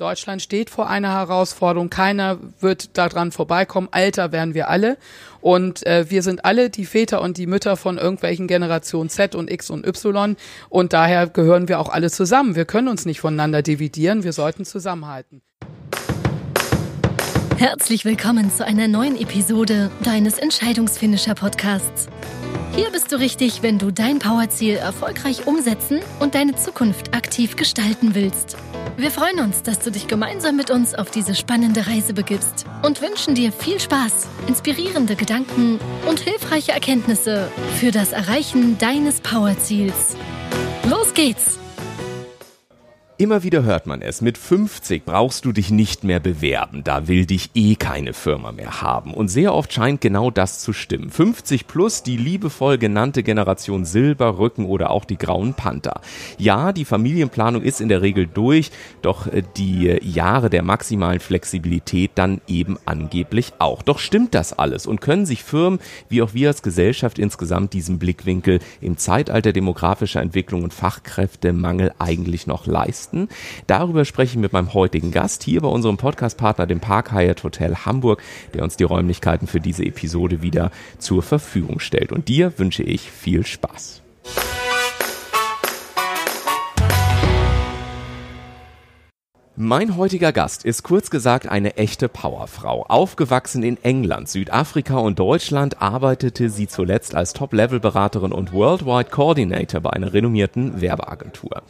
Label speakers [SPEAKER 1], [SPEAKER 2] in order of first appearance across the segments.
[SPEAKER 1] Deutschland steht vor einer Herausforderung. Keiner wird daran vorbeikommen. Alter werden wir alle. Und äh, wir sind alle die Väter und die Mütter von irgendwelchen Generationen Z und X und Y. Und daher gehören wir auch alle zusammen. Wir können uns nicht voneinander dividieren. Wir sollten zusammenhalten.
[SPEAKER 2] Herzlich willkommen zu einer neuen Episode deines Entscheidungsfinisher Podcasts. Hier bist du richtig, wenn du dein Powerziel erfolgreich umsetzen und deine Zukunft aktiv gestalten willst. Wir freuen uns, dass du dich gemeinsam mit uns auf diese spannende Reise begibst und wünschen dir viel Spaß, inspirierende Gedanken und hilfreiche Erkenntnisse für das Erreichen deines Powerziels. Los geht's!
[SPEAKER 3] Immer wieder hört man es, mit 50 brauchst du dich nicht mehr bewerben, da will dich eh keine Firma mehr haben. Und sehr oft scheint genau das zu stimmen. 50 plus, die liebevoll genannte Generation Silber, Rücken oder auch die grauen Panther. Ja, die Familienplanung ist in der Regel durch, doch äh, die Jahre der maximalen Flexibilität dann eben angeblich auch. Doch stimmt das alles und können sich Firmen wie auch wir als Gesellschaft insgesamt diesen Blickwinkel im Zeitalter demografischer Entwicklung und Fachkräftemangel eigentlich noch leisten? Leisten. Darüber spreche ich mit meinem heutigen Gast hier bei unserem Podcastpartner, dem Park Hyatt Hotel Hamburg, der uns die Räumlichkeiten für diese Episode wieder zur Verfügung stellt. Und dir wünsche ich viel Spaß. Mein heutiger Gast ist kurz gesagt eine echte Powerfrau. Aufgewachsen in England, Südafrika und Deutschland arbeitete sie zuletzt als Top-Level-Beraterin und Worldwide Coordinator bei einer renommierten Werbeagentur.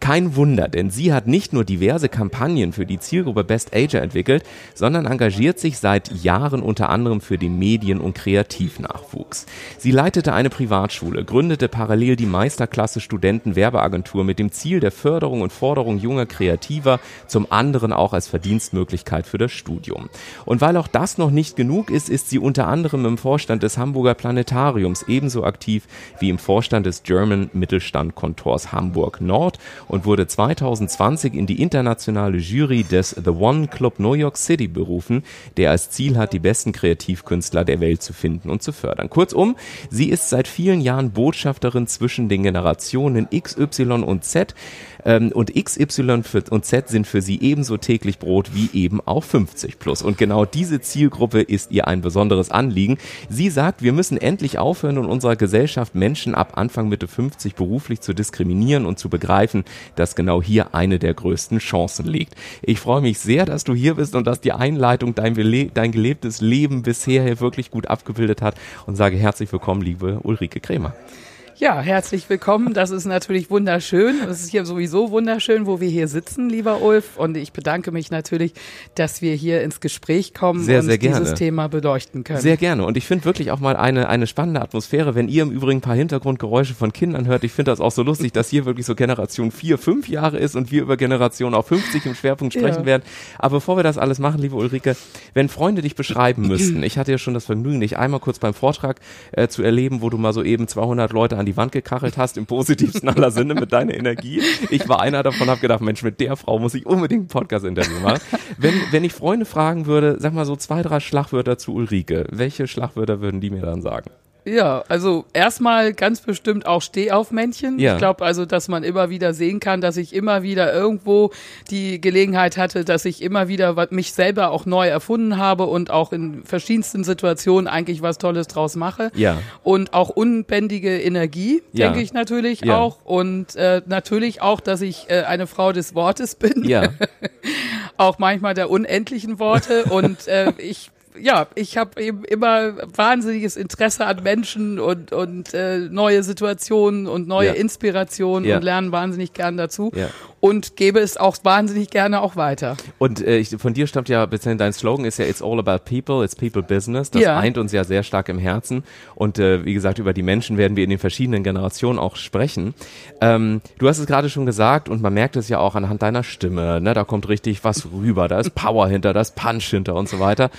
[SPEAKER 3] Kein Wunder, denn sie hat nicht nur diverse Kampagnen für die Zielgruppe Best Ager entwickelt, sondern engagiert sich seit Jahren unter anderem für den Medien- und Kreativnachwuchs. Sie leitete eine Privatschule, gründete parallel die Meisterklasse Studenten Werbeagentur mit dem Ziel der Förderung und Forderung junger Kreativer zum anderen auch als Verdienstmöglichkeit für das Studium. Und weil auch das noch nicht genug ist, ist sie unter anderem im Vorstand des Hamburger Planetariums ebenso aktiv wie im Vorstand des German Mittelstand Kontors Hamburg Nord und wurde 2020 in die internationale Jury des The One Club New York City berufen, der als Ziel hat, die besten Kreativkünstler der Welt zu finden und zu fördern. Kurzum, sie ist seit vielen Jahren Botschafterin zwischen den Generationen X, Y und Z ähm, und XY und Z sind für sie ebenso täglich Brot wie eben auch 50 plus. Und genau diese Zielgruppe ist ihr ein besonderes Anliegen. Sie sagt, wir müssen endlich aufhören, in unserer Gesellschaft Menschen ab Anfang Mitte 50 beruflich zu diskriminieren und zu begreifen, dass genau hier eine der größten Chancen liegt. Ich freue mich sehr, dass du hier bist und dass die Einleitung dein, dein gelebtes Leben bisher wirklich gut abgebildet hat und sage herzlich willkommen, liebe Ulrike Krämer.
[SPEAKER 1] Ja, herzlich willkommen. Das ist natürlich wunderschön. Es ist hier sowieso wunderschön, wo wir hier sitzen, lieber Ulf. Und ich bedanke mich natürlich, dass wir hier ins Gespräch kommen
[SPEAKER 3] sehr,
[SPEAKER 1] und
[SPEAKER 3] sehr
[SPEAKER 1] dieses Thema beleuchten können.
[SPEAKER 3] Sehr gerne. Und ich finde wirklich auch mal eine, eine spannende Atmosphäre, wenn ihr im Übrigen ein paar Hintergrundgeräusche von Kindern hört. Ich finde das auch so lustig, dass hier wirklich so Generation vier, fünf Jahre ist und wir über Generation auch 50 im Schwerpunkt sprechen ja. werden. Aber bevor wir das alles machen, liebe Ulrike, wenn Freunde dich beschreiben müssten, ich hatte ja schon das Vergnügen, dich einmal kurz beim Vortrag äh, zu erleben, wo du mal so eben 200 Leute an an die Wand gekachelt hast, im positivsten aller Sinne mit deiner Energie. Ich war einer davon, habe gedacht, Mensch, mit der Frau muss ich unbedingt ein Podcast-Interview machen. Wenn, wenn ich Freunde fragen würde, sag mal so zwei, drei Schlagwörter zu Ulrike, welche Schlagwörter würden die mir dann sagen?
[SPEAKER 1] Ja, also erstmal ganz bestimmt auch Stehaufmännchen. Ja. Ich glaube also, dass man immer wieder sehen kann, dass ich immer wieder irgendwo die Gelegenheit hatte, dass ich immer wieder mich selber auch neu erfunden habe und auch in verschiedensten Situationen eigentlich was Tolles draus mache.
[SPEAKER 3] Ja.
[SPEAKER 1] Und auch unbändige Energie, ja. denke ich natürlich ja. auch. Und äh, natürlich auch, dass ich äh, eine Frau des Wortes bin.
[SPEAKER 3] Ja.
[SPEAKER 1] auch manchmal der unendlichen Worte. Und äh, ich ja, ich habe eben immer wahnsinniges Interesse an Menschen und, und äh, neue Situationen und neue ja. Inspirationen ja. und lernen wahnsinnig gern dazu. Ja. Und gebe es auch wahnsinnig gerne auch weiter.
[SPEAKER 3] Und äh, ich, von dir stammt ja, beziehungsweise dein Slogan ist ja It's all about people, it's people business. Das eint uns ja sehr stark im Herzen. Und äh, wie gesagt, über die Menschen werden wir in den verschiedenen Generationen auch sprechen. Ähm, du hast es gerade schon gesagt und man merkt es ja auch anhand deiner Stimme. Ne? Da kommt richtig was rüber, da ist Power hinter, da ist Punch hinter und so weiter.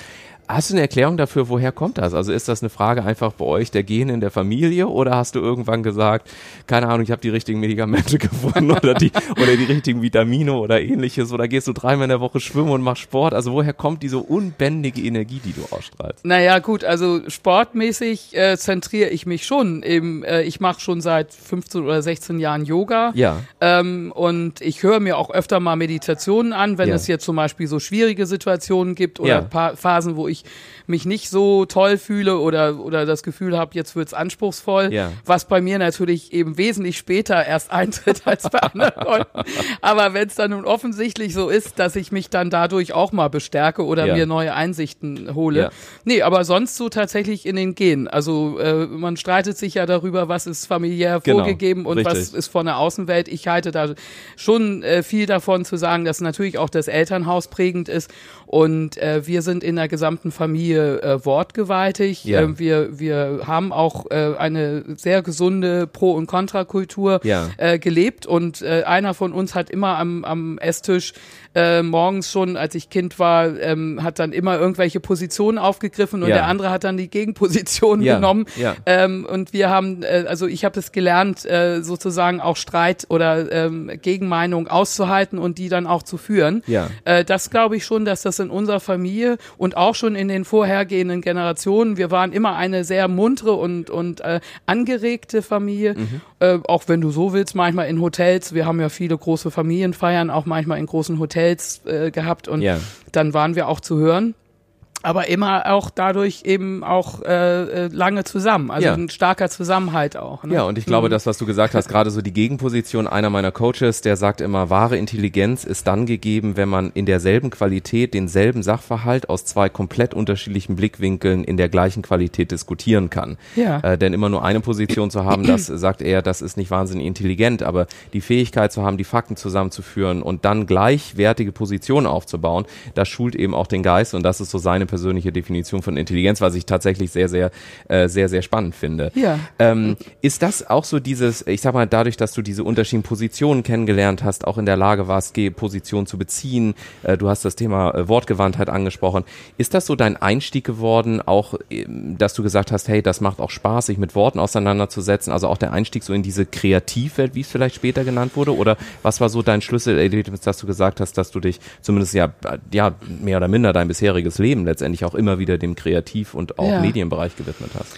[SPEAKER 3] Hast du eine Erklärung dafür, woher kommt das? Also ist das eine Frage einfach bei euch der Gene in der Familie oder hast du irgendwann gesagt, keine Ahnung, ich habe die richtigen Medikamente gefunden oder die oder die richtigen Vitamine oder ähnliches oder gehst du dreimal in der Woche schwimmen und machst Sport? Also woher kommt diese unbändige Energie, die du ausstrahlst?
[SPEAKER 1] Naja, gut, also sportmäßig äh, zentriere ich mich schon. Eben, äh, ich mache schon seit 15 oder 16 Jahren Yoga.
[SPEAKER 3] Ja.
[SPEAKER 1] Ähm, und ich höre mir auch öfter mal Meditationen an, wenn
[SPEAKER 3] Ja.
[SPEAKER 1] es jetzt zum Beispiel so schwierige Situationen gibt oder
[SPEAKER 3] Ja.
[SPEAKER 1] Phasen, wo ich natürlich mich nicht so toll fühle oder, oder das Gefühl habe, jetzt wird's anspruchsvoll,
[SPEAKER 3] Ja.
[SPEAKER 1] was bei mir natürlich eben wesentlich später erst eintritt als bei anderen Leuten. Aber wenn es dann nun offensichtlich so ist, dass ich mich dann dadurch auch mal bestärke oder
[SPEAKER 3] Ja.
[SPEAKER 1] mir neue Einsichten hole.
[SPEAKER 3] Ja.
[SPEAKER 1] Nee, aber sonst so tatsächlich in den Genen. Also äh, man streitet sich ja darüber, was ist familiär
[SPEAKER 3] Genau,
[SPEAKER 1] vorgegeben und was
[SPEAKER 3] richtig.
[SPEAKER 1] ist von der Außenwelt. Ich halte da schon äh, viel davon zu sagen, dass natürlich auch das Elternhaus prägend ist. Und äh, wir sind in der gesamten Familie äh, wortgewaltig.
[SPEAKER 3] Ja.
[SPEAKER 1] Äh, wir, wir haben auch äh, eine sehr gesunde Pro- und Kontrakultur
[SPEAKER 3] Ja.
[SPEAKER 1] äh, gelebt. Und äh, einer von uns hat immer am, am Esstisch äh, morgens schon, als ich Kind war, ähm, hat dann immer irgendwelche Positionen aufgegriffen und
[SPEAKER 3] Ja.
[SPEAKER 1] der andere hat dann die Gegenposition
[SPEAKER 3] Ja,
[SPEAKER 1] genommen.
[SPEAKER 3] ja.
[SPEAKER 1] Ähm, und wir haben, äh, also ich habe es gelernt, äh, sozusagen auch Streit oder ähm, Gegenmeinung auszuhalten und die dann auch zu führen.
[SPEAKER 3] Ja.
[SPEAKER 1] Äh, das glaube ich schon, dass das in unserer Familie und auch schon in den vorhergehenden Generationen, wir waren immer eine sehr muntere und, und äh, angeregte Familie.
[SPEAKER 3] Mhm.
[SPEAKER 1] Äh, auch wenn du so willst, manchmal in Hotels. Wir haben ja viele große Familienfeiern, auch manchmal in großen Hotels äh, gehabt und
[SPEAKER 3] Ja.
[SPEAKER 1] dann waren wir auch zu hören. Aber immer auch dadurch eben auch äh, äh, lange zusammen. Also
[SPEAKER 3] Ja.
[SPEAKER 1] ein starker Zusammenhalt auch. Ne?
[SPEAKER 3] Ja, und ich glaube, das, was du gesagt hast, gerade so die Gegenposition einer meiner Coaches, der sagt immer, wahre Intelligenz ist dann gegeben, wenn man in derselben Qualität denselben Sachverhalt aus zwei komplett unterschiedlichen Blickwinkeln in der gleichen Qualität diskutieren kann.
[SPEAKER 1] Ja.
[SPEAKER 3] Äh, denn immer nur eine Position zu haben, das sagt er, das ist nicht wahnsinnig intelligent, aber die Fähigkeit zu haben, die Fakten zusammenzuführen und dann gleichwertige Positionen aufzubauen, das schult eben auch den Geist und das ist so seine persönliche Definition von Intelligenz, was ich tatsächlich sehr, sehr, äh, sehr, sehr spannend finde.
[SPEAKER 1] Ja.
[SPEAKER 3] Ähm, ist das auch so dieses, ich sag mal, dadurch, dass du diese unterschiedlichen Positionen kennengelernt hast, auch in der Lage warst, Positionen zu beziehen, äh, du hast das Thema äh, Wortgewandtheit angesprochen, ist das so dein Einstieg geworden, auch, ähm, dass du gesagt hast, hey, das macht auch Spaß, sich mit Worten auseinanderzusetzen, also auch der Einstieg so in diese Kreativwelt, wie es vielleicht später genannt wurde, oder was war so dein Schlüsselerlebnis, dass du gesagt hast, dass du dich zumindest ja, ja, mehr oder minder dein bisheriges Leben letztendlich auch immer wieder dem Kreativ- und auch
[SPEAKER 1] Ja.
[SPEAKER 3] Medienbereich gewidmet hast?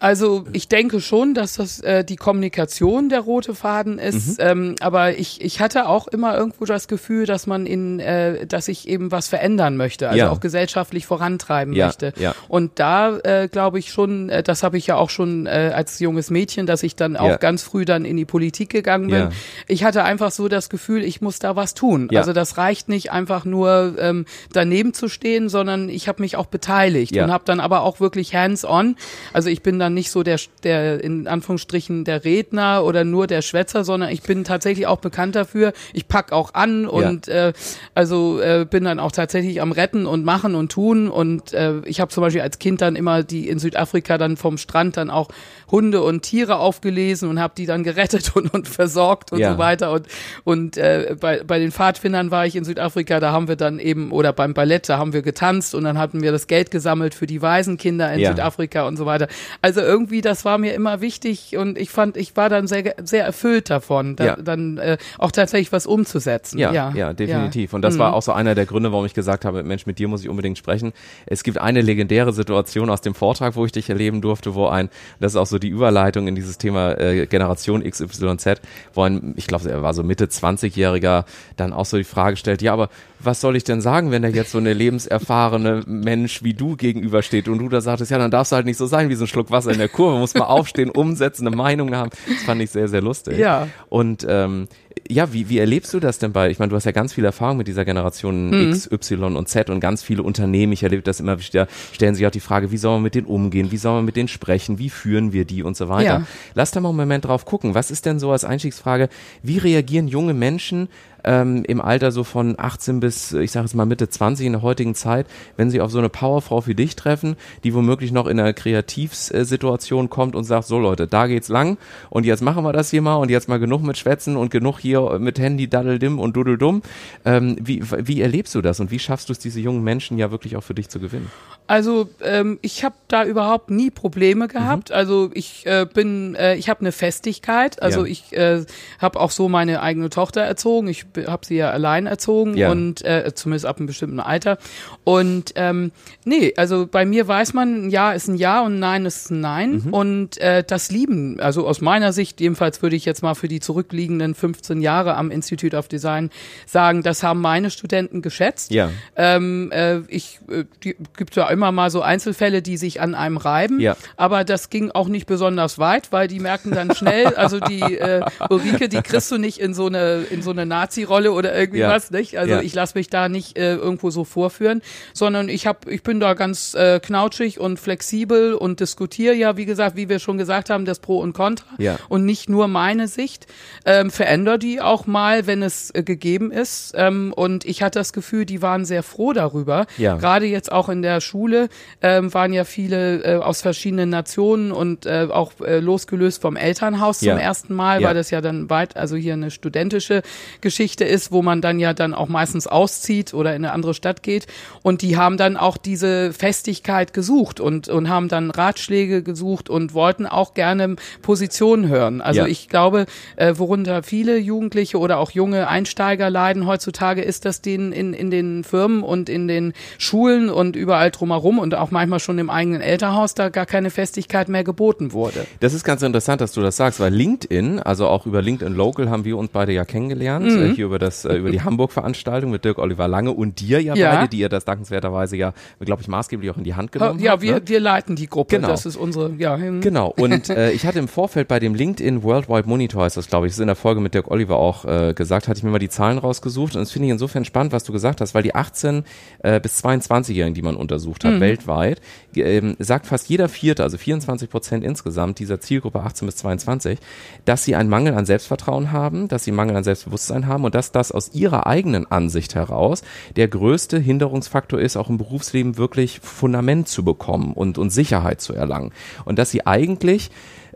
[SPEAKER 1] Also ich denke schon, dass das äh, die Kommunikation der rote Faden ist.
[SPEAKER 3] Mhm.
[SPEAKER 1] Ähm, aber ich, ich hatte auch immer irgendwo das Gefühl, dass man in, äh, dass ich eben was verändern möchte, also
[SPEAKER 3] Ja.
[SPEAKER 1] auch gesellschaftlich vorantreiben
[SPEAKER 3] Ja,
[SPEAKER 1] möchte.
[SPEAKER 3] ja.
[SPEAKER 1] Und da äh, glaube ich schon, äh, das habe ich ja auch schon äh, als junges Mädchen, dass ich dann auch
[SPEAKER 3] Ja.
[SPEAKER 1] ganz früh dann in die Politik gegangen bin. Ich hatte einfach so das Gefühl, ich muss da was tun. Also das reicht nicht einfach nur ähm, daneben zu stehen, sondern ich habe mich auch beteiligt und habe dann aber auch wirklich hands-on. Also ich bin dann nicht so der, der in Anführungsstrichen der Redner oder nur der Schwätzer, sondern ich bin tatsächlich auch bekannt dafür. Ich pack auch an und äh, also äh, bin dann auch tatsächlich am Retten und machen und tun. Und äh, ich habe zum Beispiel als Kind dann immer die in Südafrika dann vom Strand dann auch Hunde und Tiere aufgelesen und habe die dann gerettet und, und versorgt und
[SPEAKER 3] Ja.
[SPEAKER 1] so weiter. Und, und äh, bei, bei den Pfadfindern war ich in Südafrika, da haben wir dann eben, oder beim Ballett, da haben wir getanzt und dann hatten wir das Geld gesammelt für die Waisenkinder in
[SPEAKER 3] Ja.
[SPEAKER 1] Südafrika und so weiter. Also irgendwie, das war mir immer wichtig und ich fand, ich war dann sehr, sehr erfüllt davon, da,
[SPEAKER 3] Ja.
[SPEAKER 1] dann äh, auch tatsächlich was umzusetzen.
[SPEAKER 3] Ja,
[SPEAKER 1] ja,
[SPEAKER 3] ja, definitiv. Und das
[SPEAKER 1] Mhm.
[SPEAKER 3] war auch so einer der Gründe, warum ich gesagt habe, Mensch, mit dir muss ich unbedingt sprechen. Es gibt eine legendäre Situation aus dem Vortrag, wo ich dich erleben durfte, wo ein, das ist auch so die Überleitung in dieses Thema äh, Generation XYZ, wo ein, ich glaube, er war so Mitte 20-Jähriger, dann auch so die Frage stellt, ja, aber was soll ich denn sagen, wenn da jetzt so eine lebenserfahrene Mensch wie du gegenübersteht und du da sagtest, ja, dann darfst du halt nicht so sein wie so ein Schluck Wasser in der Kurve, muss mal aufstehen, umsetzen, eine Meinung haben. Das fand ich sehr, sehr lustig.
[SPEAKER 1] Ja.
[SPEAKER 3] Und ähm, ja, wie, wie erlebst du das denn bei, ich meine, du hast ja ganz viel Erfahrung mit dieser Generation
[SPEAKER 1] Mhm.
[SPEAKER 3] X, Y und Z und ganz viele Unternehmen, ich erlebe das immer wieder, stellen sich auch die Frage, wie soll man mit denen umgehen, wie soll man mit denen sprechen, wie führen wir die und so weiter.
[SPEAKER 1] Ja.
[SPEAKER 3] Lass da mal einen Moment drauf gucken. Was ist denn so als Einstiegsfrage, wie reagieren junge Menschen ähm, im Alter so von 18 bis, ich sage jetzt mal Mitte 20 in der heutigen Zeit, wenn sie auf so eine Powerfrau wie dich treffen, die womöglich noch in einer Kreativsituation kommt und sagt, so Leute, da geht's lang und jetzt machen wir das hier mal und jetzt mal genug mit Schwätzen und genug hier hier mit Handy daddeldim und dudeldum. Ähm, wie, wie erlebst du das und wie schaffst du es, diese jungen Menschen ja wirklich auch für dich zu gewinnen?
[SPEAKER 1] Also ähm, ich habe da überhaupt nie Probleme gehabt. Mhm. Also ich äh, bin, äh, ich habe eine Festigkeit. Also ja. ich äh, habe auch so meine eigene Tochter erzogen. Ich habe sie ja allein erzogen ja. und äh, zumindest ab einem bestimmten Alter. Und ähm, nee, also bei mir weiß man, ein Ja ist ein Ja und ein Nein ist ein Nein. Mhm. Und äh, das Lieben, also aus meiner Sicht, jedenfalls würde ich jetzt mal für die zurückliegenden 15 Jahre am Institute of Design sagen, das haben meine Studenten geschätzt. Ja. Ähm, äh, ich äh, gibt ja immer mal so Einzelfälle, die sich an einem reiben. Ja. Aber das ging auch nicht besonders weit, weil die merken dann schnell, also die äh, Ulrike, die kriegst du nicht in so eine in so eine Nazi-Rolle oder irgendwie ja. was, nicht? Also ja. ich lasse mich da nicht äh, irgendwo so vorführen, sondern ich habe, ich bin da ganz äh, knautschig und flexibel und diskutiere ja, wie gesagt, wie wir schon gesagt haben, das Pro und Contra ja. und nicht nur meine Sicht. Ähm, verändere die auch mal, wenn es äh, gegeben ist. Ähm, und ich hatte das Gefühl, die waren sehr froh darüber. Ja. Gerade jetzt auch in der Schule Schule ähm, waren ja viele äh, aus verschiedenen Nationen und äh, auch äh, losgelöst vom Elternhaus ja. zum ersten Mal, ja. weil das ja dann weit, also hier eine studentische Geschichte ist, wo man dann ja dann auch meistens auszieht oder in eine andere Stadt geht. Und die haben dann auch diese Festigkeit gesucht und, und haben dann Ratschläge gesucht und wollten auch gerne Positionen hören. Also ja. ich glaube, äh, worunter viele Jugendliche oder auch junge Einsteiger leiden heutzutage, ist, dass denen in, in den Firmen und in den Schulen und überall drumherum und auch manchmal schon im eigenen Elternhaus da gar keine Festigkeit mehr geboten wurde.
[SPEAKER 3] Das ist ganz interessant, dass du das sagst, weil LinkedIn, also auch über LinkedIn Local haben wir uns beide ja kennengelernt, mhm. äh, hier über das äh, über die Hamburg-Veranstaltung mit Dirk Oliver Lange und dir ja, ja, beide, die ihr das dankenswerterweise ja, glaube ich, maßgeblich auch in die Hand genommen
[SPEAKER 1] ja,
[SPEAKER 3] habt.
[SPEAKER 1] Ja, wir, ne? wir leiten die Gruppe, genau. das ist unsere, ja.
[SPEAKER 3] Hm. Genau, und äh, ich hatte im Vorfeld bei dem LinkedIn Worldwide Monitor, ist das glaube ich, das ist in der Folge mit Dirk Oliver auch äh, gesagt, hatte ich mir mal die Zahlen rausgesucht und das finde ich insofern spannend, was du gesagt hast, weil die 18 äh, bis 22-Jährigen, die man untersucht hat, mhm. weltweit, ähm, sagt fast jeder Vierte, also 24 Prozent insgesamt dieser Zielgruppe 18 bis 22, dass sie einen Mangel an Selbstvertrauen haben, dass sie Mangel an Selbstbewusstsein haben und dass das aus ihrer eigenen Ansicht heraus der größte Hinderungsfaktor ist, auch im Berufsleben wirklich Fundament zu bekommen und, und Sicherheit zu erlangen. Und dass sie eigentlich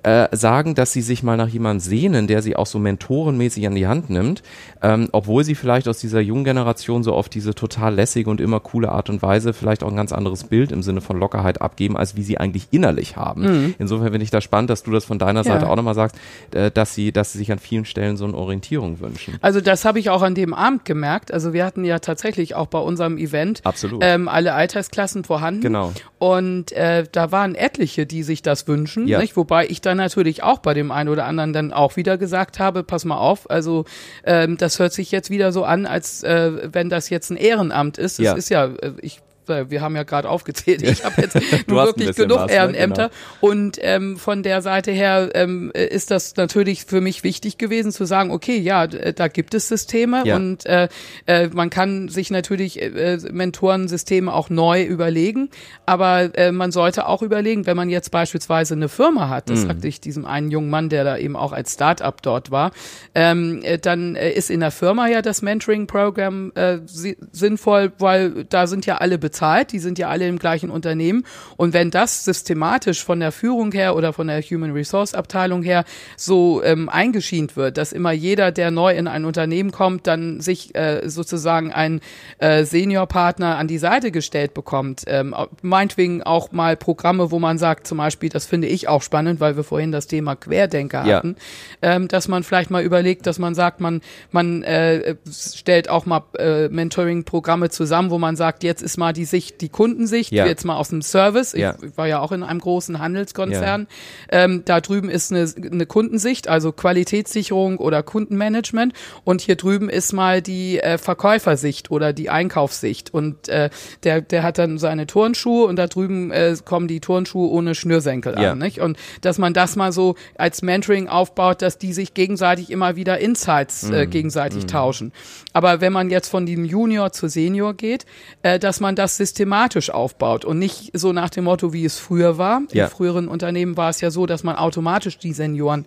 [SPEAKER 3] äh, sagen, dass sie sich mal nach jemandem sehnen, der sie auch so mentorenmäßig an die Hand nimmt, ähm, obwohl sie vielleicht aus dieser jungen Generation so auf diese total lässige und immer coole Art und Weise vielleicht auch ein ganz anderes Bild im Sinne von Lockerheit abgeben, als wie sie eigentlich innerlich haben. Mhm. Insofern finde ich das spannend, dass du das von deiner Seite ja. auch nochmal sagst, äh, dass sie, dass sie sich an vielen Stellen so eine Orientierung wünschen.
[SPEAKER 1] Also das habe ich auch an dem Abend gemerkt. Also wir hatten ja tatsächlich auch bei unserem Event ähm, alle Altersklassen vorhanden. Genau. Und äh, da waren etliche, die sich das wünschen, ja. nicht? wobei ich dann dann natürlich auch bei dem einen oder anderen dann auch wieder gesagt habe, pass mal auf, also ähm, das hört sich jetzt wieder so an, als äh, wenn das jetzt ein Ehrenamt ist. Es ja. ist ja, äh, ich wir haben ja gerade aufgezählt, ich habe jetzt nur wirklich genug was, ne? Ehrenämter. Genau. Und ähm, von der Seite her ähm, ist das natürlich für mich wichtig gewesen zu sagen, okay, ja, da gibt es Systeme ja. und äh, äh, man kann sich natürlich äh, Mentorensysteme auch neu überlegen, aber äh, man sollte auch überlegen, wenn man jetzt beispielsweise eine Firma hat, das mhm. sagte ich diesem einen jungen Mann, der da eben auch als Start-up dort war, ähm, äh, dann äh, ist in der Firma ja das Mentoring-Programm äh, sinnvoll, weil da sind ja alle bezahlt, die sind ja alle im gleichen Unternehmen. Und wenn das systematisch von der Führung her oder von der Human Resource Abteilung her so ähm, eingeschient wird, dass immer jeder, der neu in ein Unternehmen kommt, dann sich äh, sozusagen ein äh, Seniorpartner an die Seite gestellt bekommt. Ähm, meinetwegen auch mal Programme, wo man sagt, zum Beispiel, das finde ich auch spannend, weil wir vorhin das Thema Querdenker ja. hatten, ähm, dass man vielleicht mal überlegt, dass man sagt, man, man äh, stellt auch mal äh, Mentoring-Programme zusammen, wo man sagt, jetzt ist mal die die Sicht, die Kundensicht, ja. jetzt mal aus dem Service. Ich, ja. war ja auch in einem großen Handelskonzern. Ja. Ähm, da drüben ist eine, eine Kundensicht, also Qualitätssicherung oder Kundenmanagement. Und hier drüben ist mal die äh, Verkäufersicht oder die Einkaufssicht. Und äh, der, der hat dann seine Turnschuhe und da drüben äh, kommen die Turnschuhe ohne Schnürsenkel an. Nicht? Und dass man das mal so als Mentoring aufbaut, dass die sich gegenseitig immer wieder Insights äh, mhm. gegenseitig mm. tauschen. Aber wenn man jetzt von dem Junior zu Senior geht, äh, dass man das systematisch aufbaut und nicht so nach dem Motto, wie es früher war. Ja. In früheren Unternehmen war es ja so, dass man automatisch die Senioren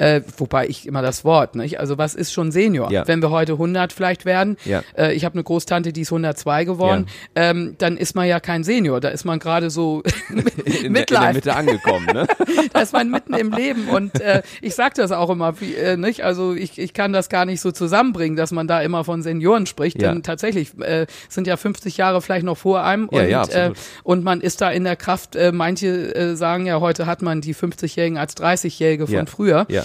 [SPEAKER 1] Äh, wobei ich immer das Wort, nicht? Also was ist schon Senior?
[SPEAKER 3] Ja.
[SPEAKER 1] Wenn wir heute 100 vielleicht werden,
[SPEAKER 3] Ja.
[SPEAKER 1] äh, ich habe eine Großtante, die ist 102 geworden, ähm, dann ist man ja kein Senior, da ist man gerade so
[SPEAKER 3] in, der, in der. Mitte angekommen, ne?
[SPEAKER 1] da ist man mitten im Leben und äh, ich sag das auch immer, wie, äh, nicht? Also ich, ich kann das gar nicht so zusammenbringen, dass man da immer von Senioren spricht,
[SPEAKER 3] Ja.
[SPEAKER 1] denn tatsächlich äh, sind ja 50 Jahre vielleicht noch vor einem
[SPEAKER 3] Ja,
[SPEAKER 1] und,
[SPEAKER 3] ja,
[SPEAKER 1] äh, und man ist da in der Kraft, äh, manche äh, sagen ja, heute hat man die 50-Jährigen als 30-Jährige von
[SPEAKER 3] Ja.
[SPEAKER 1] früher.
[SPEAKER 3] Ja.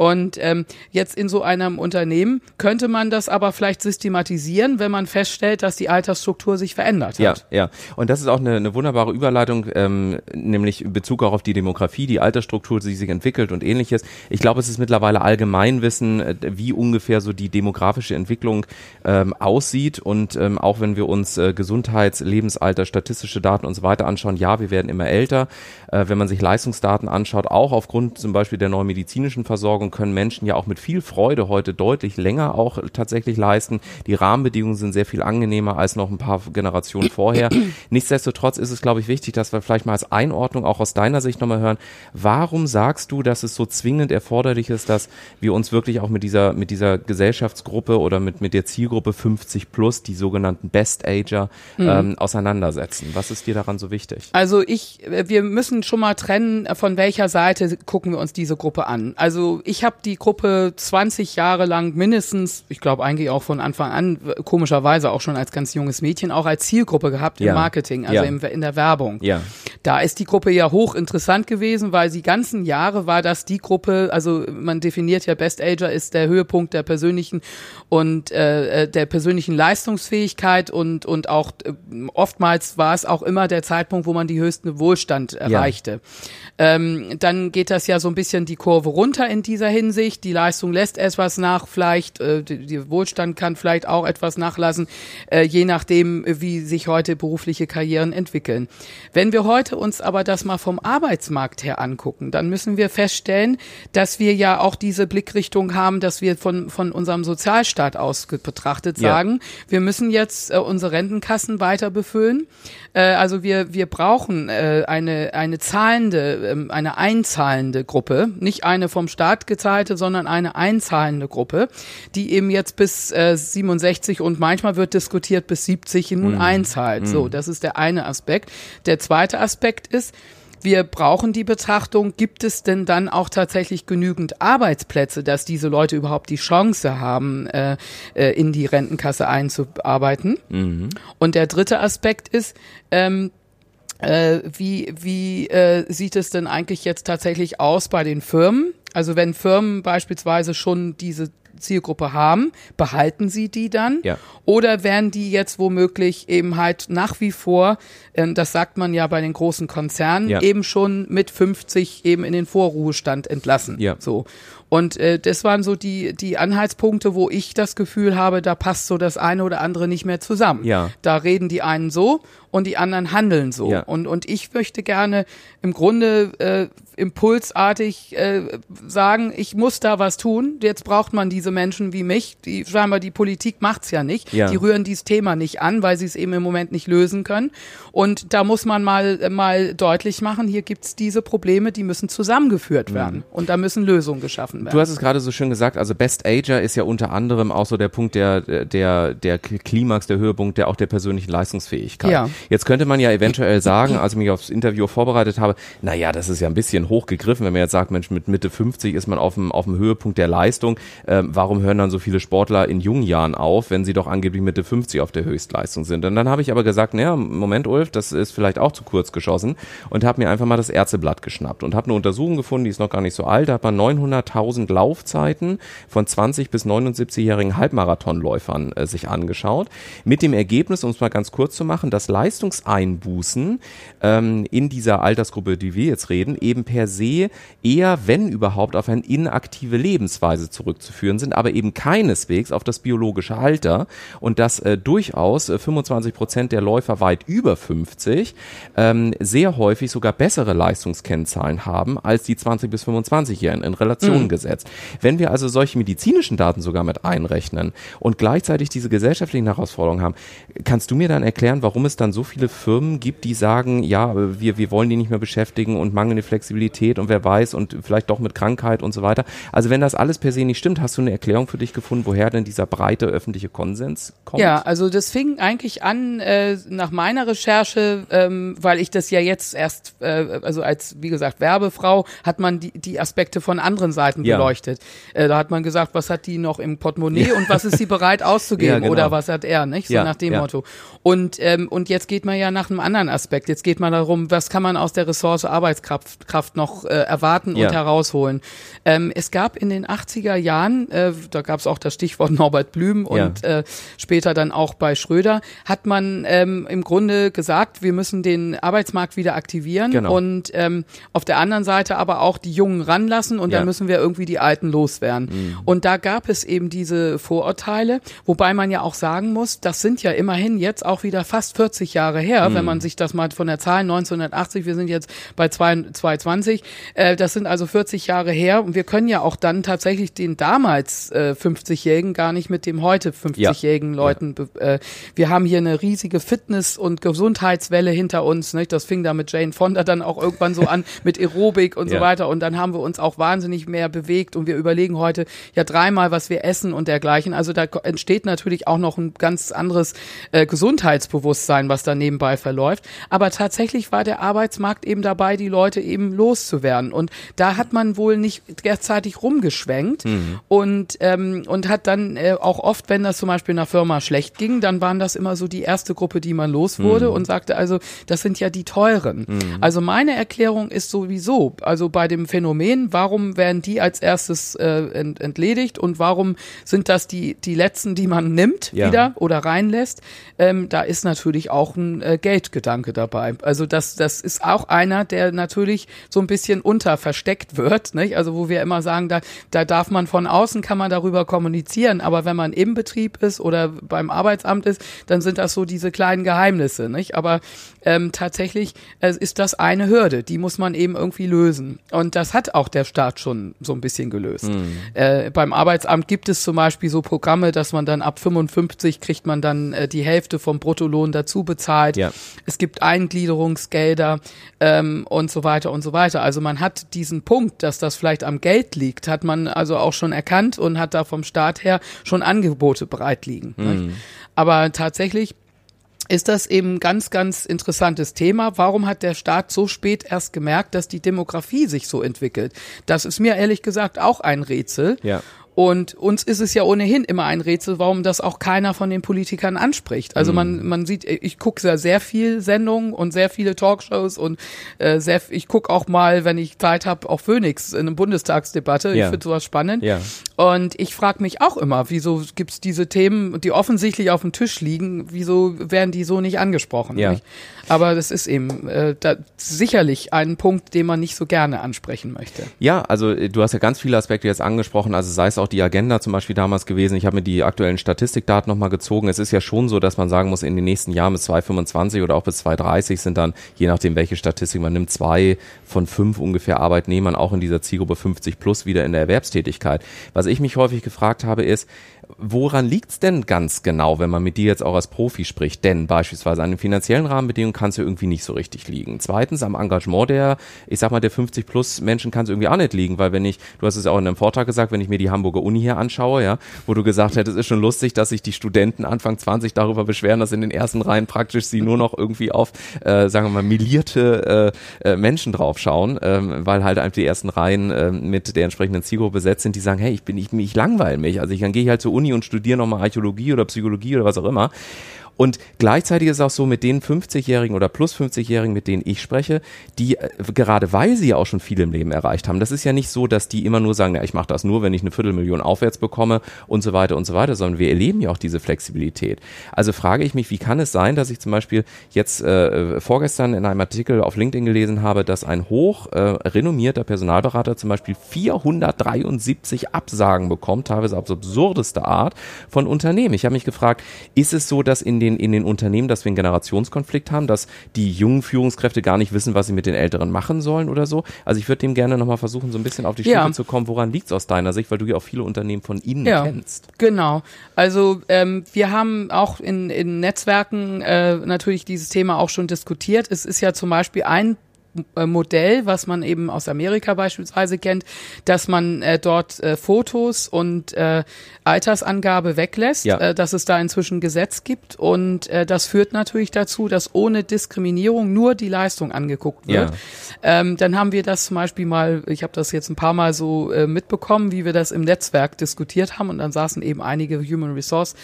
[SPEAKER 1] Und ähm, jetzt in so einem Unternehmen könnte man das aber vielleicht systematisieren, wenn man feststellt, dass die Altersstruktur sich verändert
[SPEAKER 3] Ja,
[SPEAKER 1] hat.
[SPEAKER 3] ja. Und das ist auch eine, eine wunderbare Überleitung, ähm, nämlich in Bezug auch auf die Demografie, die Altersstruktur, die sich entwickelt und ähnliches. Ich glaube, es ist mittlerweile Allgemeinwissen, äh, wie ungefähr so die demografische Entwicklung ähm, aussieht. Und ähm, auch wenn wir uns äh, Gesundheits-, Lebensalter, statistische Daten und so weiter anschauen, ja, wir werden immer älter. Äh, wenn man sich Leistungsdaten anschaut, auch aufgrund zum Beispiel der neuen medizinischen Versorgung, können Menschen ja auch mit viel Freude heute deutlich länger auch tatsächlich leisten. Die Rahmenbedingungen sind sehr viel angenehmer als noch ein paar Generationen vorher. Nichtsdestotrotz ist es, glaube ich, wichtig, dass wir vielleicht mal als Einordnung auch aus deiner Sicht nochmal hören. Warum sagst du, dass es so zwingend erforderlich ist, dass wir uns wirklich auch mit dieser, mit dieser Gesellschaftsgruppe oder mit, mit der Zielgruppe 50 plus, die sogenannten Best Ager, ähm, auseinandersetzen? Was ist dir daran so wichtig?
[SPEAKER 1] Also ich, äh, wir müssen schon mal trennen, äh, von welcher Seite gucken wir uns diese Gruppe an. Also ich habe die Gruppe 20 Jahre lang mindestens, ich glaube eigentlich auch von Anfang an, komischerweise auch schon als ganz junges Mädchen, auch als Zielgruppe gehabt
[SPEAKER 3] Ja.
[SPEAKER 1] im Marketing, also
[SPEAKER 3] Ja.
[SPEAKER 1] im, in der Werbung.
[SPEAKER 3] Ja.
[SPEAKER 1] Da ist die Gruppe ja hochinteressant gewesen, weil die ganzen Jahre war das die Gruppe, also man definiert ja Best Ager ist der Höhepunkt der persönlichen und äh, äh, der persönlichen Leistungsfähigkeit und und auch äh, oftmals war es auch immer der Zeitpunkt, wo man die höchsten Wohlstand erreichte. Ähm, dann geht das ja so ein bisschen die Kurve runter in dieser Hinsicht. Die Leistung lässt etwas nach, vielleicht äh, die Wohlstand kann vielleicht auch etwas nachlassen, äh, je nachdem, äh, wie sich heute berufliche Karrieren entwickeln. Wenn wir heute uns aber das mal vom Arbeitsmarkt her angucken, dann müssen wir feststellen, dass wir ja auch diese Blickrichtung haben, dass wir von von unserem Sozialstaat aus betrachtet
[SPEAKER 3] Ja.
[SPEAKER 1] sagen, wir müssen jetzt äh, unsere Rentenkassen weiter befüllen. Äh, also wir wir brauchen äh, eine eine zahlende, ähm, eine einzahlende Gruppe, nicht eine vom Staat gezahlte, sondern eine einzahlende Gruppe, die eben jetzt bis äh, 67 und manchmal wird diskutiert bis 70 nun einzahlt. So, das ist der eine Aspekt. Der zweite Aspekt ist, wir brauchen die Betrachtung, gibt es denn dann auch tatsächlich genügend Arbeitsplätze, dass diese Leute überhaupt die Chance haben, äh, äh, in die Rentenkasse einzuarbeiten? Und der dritte Aspekt ist, ähm, äh, wie wie äh, sieht es denn eigentlich jetzt tatsächlich aus bei den Firmen? Also wenn Firmen beispielsweise schon diese Zielgruppe haben, behalten sie die dann?
[SPEAKER 3] Ja.
[SPEAKER 1] Oder werden die jetzt womöglich eben halt nach wie vor, äh, das sagt man ja bei den großen Konzernen,
[SPEAKER 3] Ja.
[SPEAKER 1] eben schon mit 50 eben in den Vorruhestand entlassen?
[SPEAKER 3] Ja.
[SPEAKER 1] So. Und äh, das waren so die, die Anhaltspunkte, wo ich das Gefühl habe, da passt so das eine oder andere nicht mehr zusammen.
[SPEAKER 3] Ja.
[SPEAKER 1] Da reden die einen so und die anderen handeln so.
[SPEAKER 3] Ja.
[SPEAKER 1] Und, und ich möchte gerne im Grunde äh, impulsartig äh, sagen, ich muss da was tun. Jetzt braucht man diese Menschen wie mich. Die scheinbar die Politik macht's ja nicht.
[SPEAKER 3] Ja.
[SPEAKER 1] Die rühren dieses Thema nicht an, weil sie es eben im Moment nicht lösen können. Und da muss man mal mal deutlich machen, hier gibt's diese Probleme, die müssen zusammengeführt werden. Und da müssen Lösungen geschaffen werden.
[SPEAKER 3] Du hast es gerade so schön gesagt, also Best Ager ist ja unter anderem auch so der Punkt der, der, der Klimax, der Höhepunkt der auch der persönlichen Leistungsfähigkeit.
[SPEAKER 1] Ja.
[SPEAKER 3] Jetzt könnte man ja eventuell sagen, als ich mich aufs Interview vorbereitet habe, na ja, das ist ja ein bisschen hochgegriffen, wenn man jetzt sagt, Mensch, mit Mitte 50 ist man auf dem, auf dem Höhepunkt der Leistung. Ähm, warum hören dann so viele Sportler in jungen Jahren auf, wenn sie doch angeblich Mitte 50 auf der Höchstleistung sind? Und dann habe ich aber gesagt, naja, Moment, Ulf, das ist vielleicht auch zu kurz geschossen und habe mir einfach mal das Ärzteblatt geschnappt und habe eine Untersuchung gefunden, die ist noch gar nicht so alt, da hat man 900.000 Laufzeiten von 20 bis 79-jährigen Halbmarathonläufern äh, sich angeschaut. Mit dem Ergebnis, um es mal ganz kurz zu machen, dass Leistungseinbußen ähm, in dieser Altersgruppe, die wir jetzt reden, eben per se eher, wenn überhaupt, auf eine inaktive Lebensweise zurückzuführen sind, aber eben keineswegs auf das biologische Alter und dass äh, durchaus äh, 25 Prozent der Läufer weit über 50 ähm, sehr häufig sogar bessere Leistungskennzahlen haben als die 20 bis 25-Jährigen in Relation mhm. gesetzt. Wenn wir also solche medizinischen Daten sogar mit einrechnen und gleichzeitig diese gesellschaftlichen Herausforderungen haben, kannst du mir dann erklären, warum es dann so viele Firmen gibt, die sagen, ja, wir, wir wollen die nicht mehr beschäftigen und mangelnde Flexibilität und wer weiß und vielleicht doch mit Krankheit und so weiter. Also wenn das alles per se nicht stimmt, hast du eine Erklärung für dich gefunden, woher denn dieser breite öffentliche Konsens kommt?
[SPEAKER 1] Ja, also das fing eigentlich an äh, nach meiner Recherche, ähm, weil ich das ja jetzt erst, äh, also als, wie gesagt, Werbefrau hat man die, die Aspekte von anderen Seiten ja. beleuchtet. Äh, da hat man gesagt, was hat die noch im Portemonnaie ja. und was ist sie bereit auszugeben ja, genau. oder was hat er, nicht? So nach dem Motto. Und, ähm, und jetzt geht man ja nach einem anderen Aspekt. Jetzt geht man darum, was kann man aus der Ressource Arbeitskraft Kraft noch äh, erwarten und herausholen. Ähm, es gab in den 80er Jahren, äh, da gab es auch das Stichwort Norbert Blüm und äh, später dann auch bei Schröder, hat man ähm, im Grunde gesagt, wir müssen den Arbeitsmarkt wieder aktivieren genau. und ähm, auf der anderen Seite aber auch die Jungen ranlassen und ja. dann müssen wir irgendwie die Alten loswerden. Mhm. Und da gab es eben diese Vorurteile, wobei man ja auch sagen muss, das sind ja immerhin jetzt auch wieder fast 40 Jahre her, mhm. wenn man sich das mal von der Zahl 1980, wir sind jetzt bei 220, äh, das sind also 40 Jahre her und wir können ja auch dann tatsächlich den damals äh, 50-Jährigen gar nicht mit dem heute 50-jährigen ja. Leuten. Äh, wir haben hier eine riesige Fitness- und Gesundheitswelle hinter uns, nicht? das fing da mit Jane Fonda dann auch irgendwann so an, mit Aerobik und ja. so weiter und dann haben wir uns auch wahnsinnig mehr bewegt und wir überlegen heute ja dreimal, was wir essen und dergleichen, also da entsteht natürlich auch noch ein ganz anderes äh, Gesundheitsbewusstsein, was da nebenbei verläuft, aber tatsächlich war der Arbeitsmarkt eben dabei, die Leute eben loszuwerden und da hat man wohl nicht derzeitig rumgeschwenkt mhm. und ähm, und hat dann äh, auch oft, wenn das zum Beispiel einer Firma schlecht ging, dann waren das immer so die erste Gruppe, die man los wurde mhm. und sagte also, das sind ja die teuren. Mhm. Also meine Erklärung ist sowieso, also bei dem Phänomen, warum werden die als erstes äh, ent entledigt und warum sind das die die letzten, die man nimmt ja. wieder oder reinlässt? Ähm, da ist natürlich auch ein äh, Geldgedanke dabei. Also das das ist auch einer, der natürlich so ein bisschen unter versteckt wird, nicht? Also wo wir immer sagen, da da darf man von außen kann man darüber kommunizieren, aber wenn man im Betrieb ist oder beim Arbeitsamt ist, dann sind das so diese kleinen Geheimnisse, nicht? Aber ähm, tatsächlich äh, ist das eine Hürde, die muss man eben irgendwie lösen. Und das hat auch der Staat schon so ein bisschen gelöst. Mhm. Äh, beim Arbeitsamt gibt es zum Beispiel so Programme, dass man dann ab 55 kriegt man dann äh, die Hälfte vom Bruttolohn dazu bezahlt. Ja. Es gibt Eingliederungsgelder ähm, und so weiter und so weiter. Also man hat diesen Punkt, dass das vielleicht am Geld liegt, hat man also auch schon erkannt und hat da vom Staat her schon Angebote bereit liegen. Mhm. Aber tatsächlich ist das eben ganz, ganz interessantes Thema. Warum hat der Staat so spät erst gemerkt, dass die Demografie sich so entwickelt? Das ist mir ehrlich gesagt auch ein Rätsel. Ja. Und uns ist es ja ohnehin immer ein Rätsel, warum das auch keiner von den Politikern anspricht. Also man, mhm. man sieht, ich gucke sehr, sehr viel Sendungen und sehr viele Talkshows und äh, sehr, ich gucke auch mal, wenn ich Zeit habe, auch Phoenix in einer Bundestagsdebatte. Ja. Ich finde sowas spannend. Ja. Und ich frage mich auch immer, wieso gibt's diese Themen, die offensichtlich auf dem Tisch liegen, wieso werden die so nicht angesprochen? Ja. Nicht? Aber das ist eben äh, da, sicherlich ein Punkt, den man nicht so gerne ansprechen möchte.
[SPEAKER 3] Ja, also äh, du hast ja ganz viele Aspekte jetzt angesprochen, also sei es auch die Agenda zum Beispiel damals gewesen. Ich habe mir die aktuellen Statistikdaten nochmal gezogen. Es ist ja schon so, dass man sagen muss, in den nächsten Jahren bis 2025 oder auch bis 2030 sind dann, je nachdem welche Statistik man nimmt, zwei von fünf ungefähr Arbeitnehmern auch in dieser Zielgruppe 50 plus wieder in der Erwerbstätigkeit. Was ich mich häufig gefragt habe, ist, woran liegt's denn ganz genau, wenn man mit dir jetzt auch als Profi spricht? Denn beispielsweise an den finanziellen Rahmenbedingungen kann es ja irgendwie nicht so richtig liegen. Zweitens, am Engagement der, ich sag mal, der 50 plus Menschen kann es irgendwie auch nicht liegen, weil wenn ich, du hast es auch in einem Vortrag gesagt, wenn ich mir die Hamburger Uni hier anschaue, ja, wo du gesagt hättest, es ist schon lustig, dass sich die Studenten Anfang 20 darüber beschweren, dass in den ersten Reihen praktisch sie nur noch irgendwie auf, äh, sagen wir mal, millierte äh, äh, Menschen draufschauen, ähm, weil halt einfach die ersten Reihen äh, mit der entsprechenden Zielgruppe besetzt sind, die sagen, hey, ich bin, ich, ich langweile mich. Also ich dann gehe ich halt zur Uni und studiere nochmal Archäologie oder Psychologie oder was auch immer. Und gleichzeitig ist es auch so, mit den 50-Jährigen oder plus 50-Jährigen, mit denen ich spreche, die äh, gerade weil sie ja auch schon viel im Leben erreicht haben, das ist ja nicht so, dass die immer nur sagen, ja, ich mache das nur, wenn ich eine Viertelmillion aufwärts bekomme und so weiter und so weiter, sondern wir erleben ja auch diese Flexibilität. Also frage ich mich, wie kann es sein, dass ich zum Beispiel jetzt äh, vorgestern in einem Artikel auf LinkedIn gelesen habe, dass ein hoch äh, renommierter Personalberater zum Beispiel 473 Absagen bekommt, teilweise auf absurdeste Art von Unternehmen. Ich habe mich gefragt, ist es so, dass in den den, in den Unternehmen, dass wir einen Generationskonflikt haben, dass die jungen Führungskräfte gar nicht wissen, was sie mit den Älteren machen sollen oder so. Also ich würde dem gerne nochmal versuchen, so ein bisschen auf die Stufe ja. zu kommen. Woran liegt es aus deiner Sicht, weil du ja auch viele Unternehmen von ihnen ja, kennst?
[SPEAKER 1] Genau. Also ähm, wir haben auch in, in Netzwerken äh, natürlich dieses Thema auch schon diskutiert. Es ist ja zum Beispiel ein Modell, was man eben aus Amerika beispielsweise kennt, dass man äh, dort äh, Fotos und äh, Altersangabe weglässt, ja. äh, dass es da inzwischen Gesetz gibt und äh, das führt natürlich dazu, dass ohne Diskriminierung nur die Leistung angeguckt wird. Ja. Ähm, dann haben wir das zum Beispiel mal, ich habe das jetzt ein paar Mal so äh, mitbekommen, wie wir das im Netzwerk diskutiert haben und dann saßen eben einige Human Resource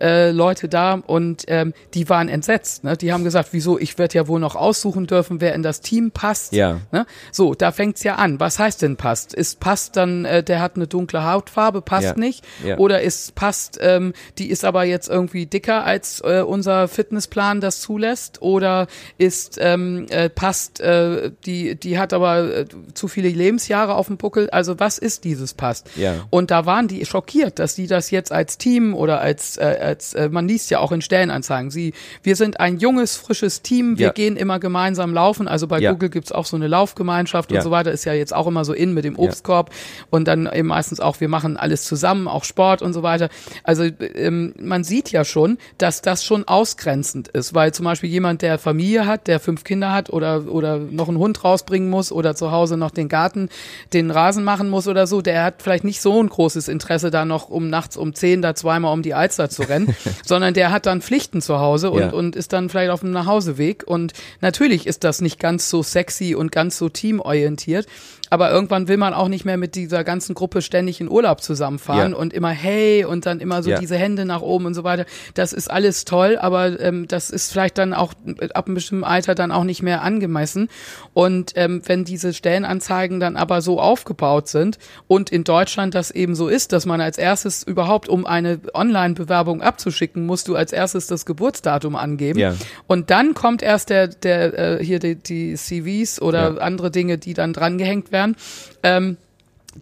[SPEAKER 1] äh, Leute da und ähm, die waren entsetzt. Ne? Die haben gesagt, wieso, ich werde ja wohl noch aussuchen dürfen, wer in das Team passt.
[SPEAKER 3] Ja.
[SPEAKER 1] Ne? So, da fängt's ja an. Was heißt denn passt? Ist passt dann, äh, der hat eine dunkle Hautfarbe, passt ja. nicht? Ja. Oder ist passt, ähm, die ist aber jetzt irgendwie dicker als äh, unser Fitnessplan das zulässt? Oder ist ähm, äh, passt, äh, die, die hat aber äh, zu viele Lebensjahre auf dem Buckel? Also was ist dieses passt?
[SPEAKER 3] Ja.
[SPEAKER 1] Und da waren die schockiert, dass die das jetzt als Team oder als, äh, als äh, man liest ja auch in Stellenanzeigen, sie, wir sind ein junges, frisches Team, wir ja. gehen immer gemeinsam laufen, also bei ja. Google gibt's auch so eine Laufgemeinschaft ja. und so weiter, ist ja jetzt auch immer so in mit dem Obstkorb und dann eben meistens auch, wir machen alles zusammen, auch Sport und so weiter. Also ähm, man sieht ja schon, dass das schon ausgrenzend ist, weil zum Beispiel jemand, der Familie hat, der fünf Kinder hat oder, oder noch einen Hund rausbringen muss oder zu Hause noch den Garten, den Rasen machen muss oder so, der hat vielleicht nicht so ein großes Interesse da noch um nachts um zehn da zweimal um die Alster zu rennen, sondern der hat dann Pflichten zu Hause und, ja. und ist dann vielleicht auf dem Nachhauseweg und natürlich ist das nicht ganz so sexy und ganz so teamorientiert. Aber irgendwann will man auch nicht mehr mit dieser ganzen Gruppe ständig in Urlaub zusammenfahren ja. und immer hey und dann immer so ja. diese Hände nach oben und so weiter. Das ist alles toll, aber ähm, das ist vielleicht dann auch ab einem bestimmten Alter dann auch nicht mehr angemessen. Und ähm, wenn diese Stellenanzeigen dann aber so aufgebaut sind und in Deutschland das eben so ist, dass man als erstes überhaupt, um eine Online-Bewerbung abzuschicken, musst du als erstes das Geburtsdatum angeben.
[SPEAKER 3] Ja.
[SPEAKER 1] Und dann kommt erst der, der äh, hier die, die CVs oder andere Dinge, die dann drangehängt werden werden, ähm,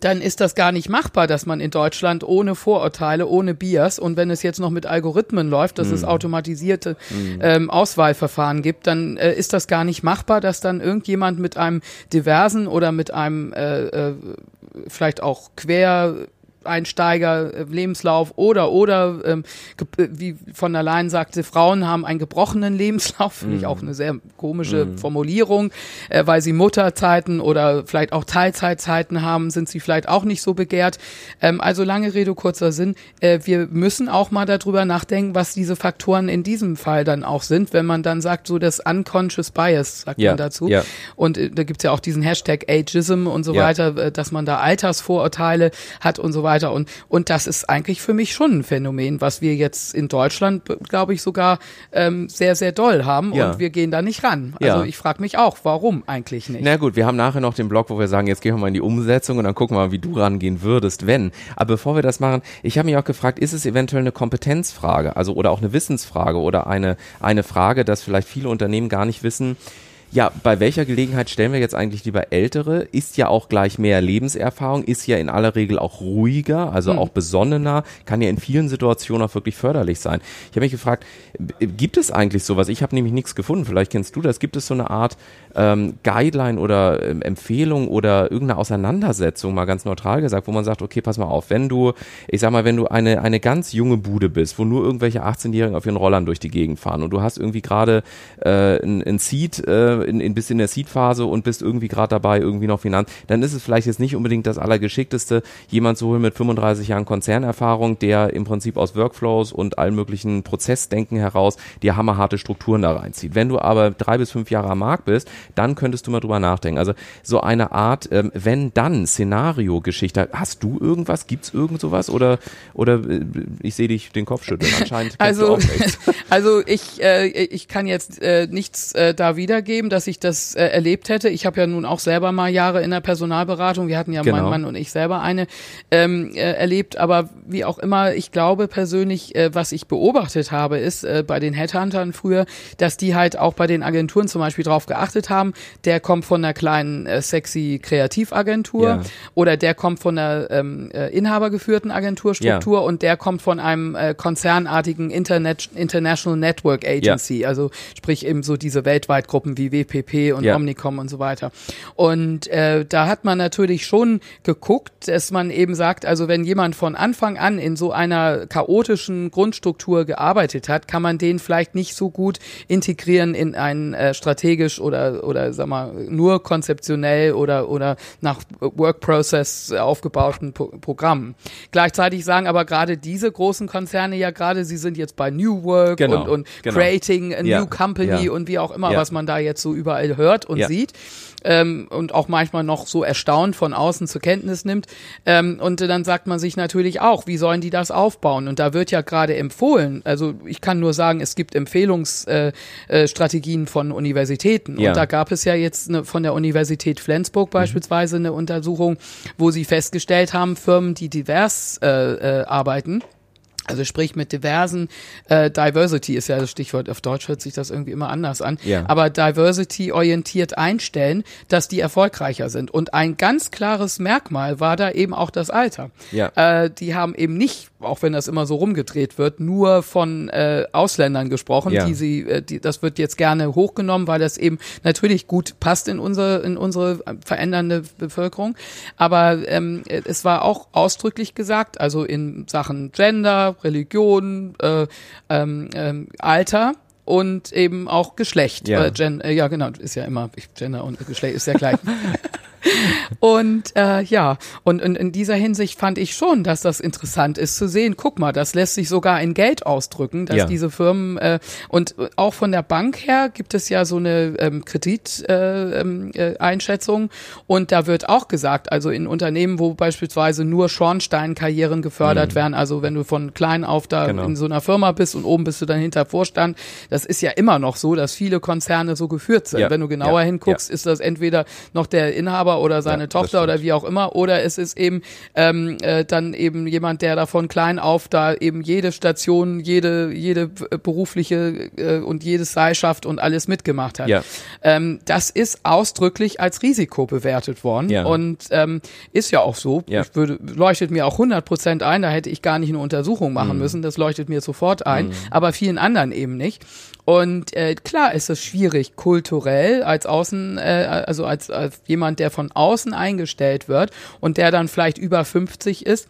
[SPEAKER 1] dann ist das gar nicht machbar, dass man in Deutschland ohne Vorurteile, ohne Bias und wenn es jetzt noch mit Algorithmen läuft, dass mm. es mhm. automatisierte mm. ähm, Auswahlverfahren gibt, dann äh, ist das gar nicht machbar, dass dann irgendjemand mit einem diversen oder mit einem äh, äh, vielleicht auch quer Einsteiger, äh, Lebenslauf oder oder ähm, äh, wie von der Leyen sagte, Frauen haben einen gebrochenen Lebenslauf, finde ich auch eine sehr komische mm. Formulierung, äh, weil sie Mutterzeiten oder vielleicht auch Teilzeitzeiten haben, sind sie vielleicht auch nicht so begehrt. Ähm, also lange Rede, kurzer Sinn, äh, wir müssen auch mal darüber nachdenken, was diese Faktoren in diesem Fall dann auch sind, wenn man dann sagt, so das Unconscious Bias, sagt
[SPEAKER 3] ja.
[SPEAKER 1] man dazu.
[SPEAKER 3] Ja.
[SPEAKER 1] Und äh, da gibt's ja auch diesen Hashtag Ageism und so ja. weiter, äh, dass man da Altersvorurteile hat und so weiter weiter. Und, und das ist eigentlich für mich schon ein Phänomen, was wir jetzt in Deutschland, glaube ich, sogar ähm, sehr, sehr doll haben. Ja. Und wir gehen da nicht ran. Also ja. ich frage mich auch, warum eigentlich nicht?
[SPEAKER 3] Na gut, wir haben nachher noch den Blog, wo wir sagen, jetzt gehen wir mal in die Umsetzung und dann gucken wir mal, wie du rangehen würdest, wenn. Aber bevor wir das machen, ich habe mich auch gefragt, ist es eventuell eine Kompetenzfrage, also oder auch eine Wissensfrage oder eine, eine Frage, dass vielleicht viele Unternehmen gar nicht wissen, ja, bei welcher Gelegenheit stellen wir jetzt eigentlich lieber Ältere? Ist ja auch gleich mehr Lebenserfahrung, ist ja in aller Regel auch ruhiger, also mhm. auch besonnener, kann ja in vielen Situationen auch wirklich förderlich sein. Ich habe mich gefragt, gibt es eigentlich sowas? Ich habe nämlich nichts gefunden, vielleicht kennst du das. Gibt es so eine Art ähm, Guideline oder ähm, Empfehlung oder irgendeine Auseinandersetzung, mal ganz neutral gesagt, wo man sagt, okay, pass mal auf, wenn du, ich sag mal, wenn du eine, eine ganz junge Bude bist, wo nur irgendwelche 18-Jährigen auf ihren Rollern durch die Gegend fahren und du hast irgendwie gerade äh, ein, ein äh, äh, in, in, bist in der Seed-Phase und bist irgendwie gerade dabei, irgendwie noch Finanz, dann ist es vielleicht jetzt nicht unbedingt das Allergeschickteste, jemand zu holen mit 35 Jahren Konzernerfahrung, der im Prinzip aus Workflows und allen möglichen Prozessdenken heraus dir hammerharte Strukturen da reinzieht. Wenn du aber drei bis fünf Jahre am Markt bist, dann könntest du mal drüber nachdenken. Also so eine Art, ähm, wenn dann Szenario-Geschichte. Hast du irgendwas? Gibt's irgend sowas? Oder, oder äh, ich sehe dich den Kopf schütteln. Anscheinend
[SPEAKER 1] also, also ich, äh, ich kann jetzt äh, nichts äh, da wiedergeben, dass ich das äh, erlebt hätte. Ich habe ja nun auch selber mal Jahre in der Personalberatung. Wir hatten ja genau. mein Mann und ich selber eine ähm, äh, erlebt. Aber wie auch immer, ich glaube persönlich, äh, was ich beobachtet habe, ist äh, bei den Headhuntern früher, dass die halt auch bei den Agenturen zum Beispiel drauf geachtet haben. Der kommt von einer kleinen äh, sexy Kreativagentur ja. oder der kommt von einer ähm, äh, inhabergeführten Agenturstruktur ja. und der kommt von einem äh, konzernartigen Internet International Network Agency, ja. also sprich eben so diese Weltweitgruppen wie WPP und Omnicom und so weiter. Und äh, da hat man natürlich schon geguckt, dass man eben sagt, also wenn jemand von Anfang an in so einer chaotischen Grundstruktur gearbeitet hat, kann man den vielleicht nicht so gut integrieren in ein äh, strategisch oder oder sag mal nur konzeptionell oder oder nach Work Process aufgebauten Pro Programmen. Gleichzeitig sagen aber gerade diese großen Konzerne ja gerade, sie sind jetzt bei New Work genau, und, und genau. Creating a ja, New Company ja. und wie auch immer, ja. was man da jetzt so überall hört und sieht ähm, und auch manchmal noch so erstaunt von außen zur Kenntnis nimmt. Ähm, und dann sagt man sich natürlich auch, wie sollen die das aufbauen? Und da wird ja gerade empfohlen, also ich kann nur sagen, es gibt Empfehlungsstrategien äh, äh, von Universitäten. Ja. Und da gab es ja jetzt eine, von der Universität Flensburg mhm. beispielsweise eine Untersuchung, wo sie festgestellt haben, Firmen, die divers äh, äh, arbeiten, also sprich mit diversen, äh, Diversity ist ja das Stichwort, auf Deutsch hört sich das irgendwie immer anders an, ja. aber Diversity orientiert einstellen, dass die erfolgreicher sind. Und ein ganz klares Merkmal war da eben auch das Alter. Ja. Äh, die haben eben nicht auch wenn das immer so rumgedreht wird, nur von äh, Ausländern gesprochen, ja. die sie, äh, die, das wird jetzt gerne hochgenommen, weil das eben natürlich gut passt in unsere, in unsere verändernde Bevölkerung. Aber ähm, es war auch ausdrücklich gesagt, also in Sachen Gender, Religion, äh, ähm, ähm, Alter, und eben auch Geschlecht. Ja, äh, Gen, äh, ja genau, ist ja immer, Gender und Geschlecht ist ja gleich. und äh, ja, und, und in dieser Hinsicht fand ich schon, dass das interessant ist zu sehen. Guck mal, das lässt sich sogar in Geld ausdrücken, dass ja. diese Firmen äh, und auch von der Bank her gibt es ja so eine ähm, Krediteinschätzung äh, ähm, äh, und da wird auch gesagt, also in Unternehmen, wo beispielsweise nur Schornsteinkarrieren gefördert mhm. werden, also wenn du von klein auf da genau. in so einer Firma bist und oben bist du dann hinter Vorstand, das ist ja immer noch so, dass viele Konzerne so geführt sind. Ja. Wenn du genauer ja. hinguckst, ist das entweder noch der Inhaber Inhaber oder seine ja, Tochter oder wie auch immer, oder es ist eben ähm, äh, dann eben jemand, der da von klein auf da eben jede Station, jede, jede berufliche äh, und jedes Seilschaft und alles mitgemacht hat. Ja. Ähm, das ist ausdrücklich als Risiko bewertet worden ja. und ähm, ist ja auch so. Ja. Ich würde, leuchtet mir auch 100 Prozent ein, da hätte ich gar nicht eine Untersuchung machen mhm. müssen, das leuchtet mir sofort ein, mhm. aber vielen anderen eben nicht. Und äh, klar ist es schwierig, kulturell als Außen, äh, also als, als jemand, der von außen eingestellt wird und der dann vielleicht über 50 ist,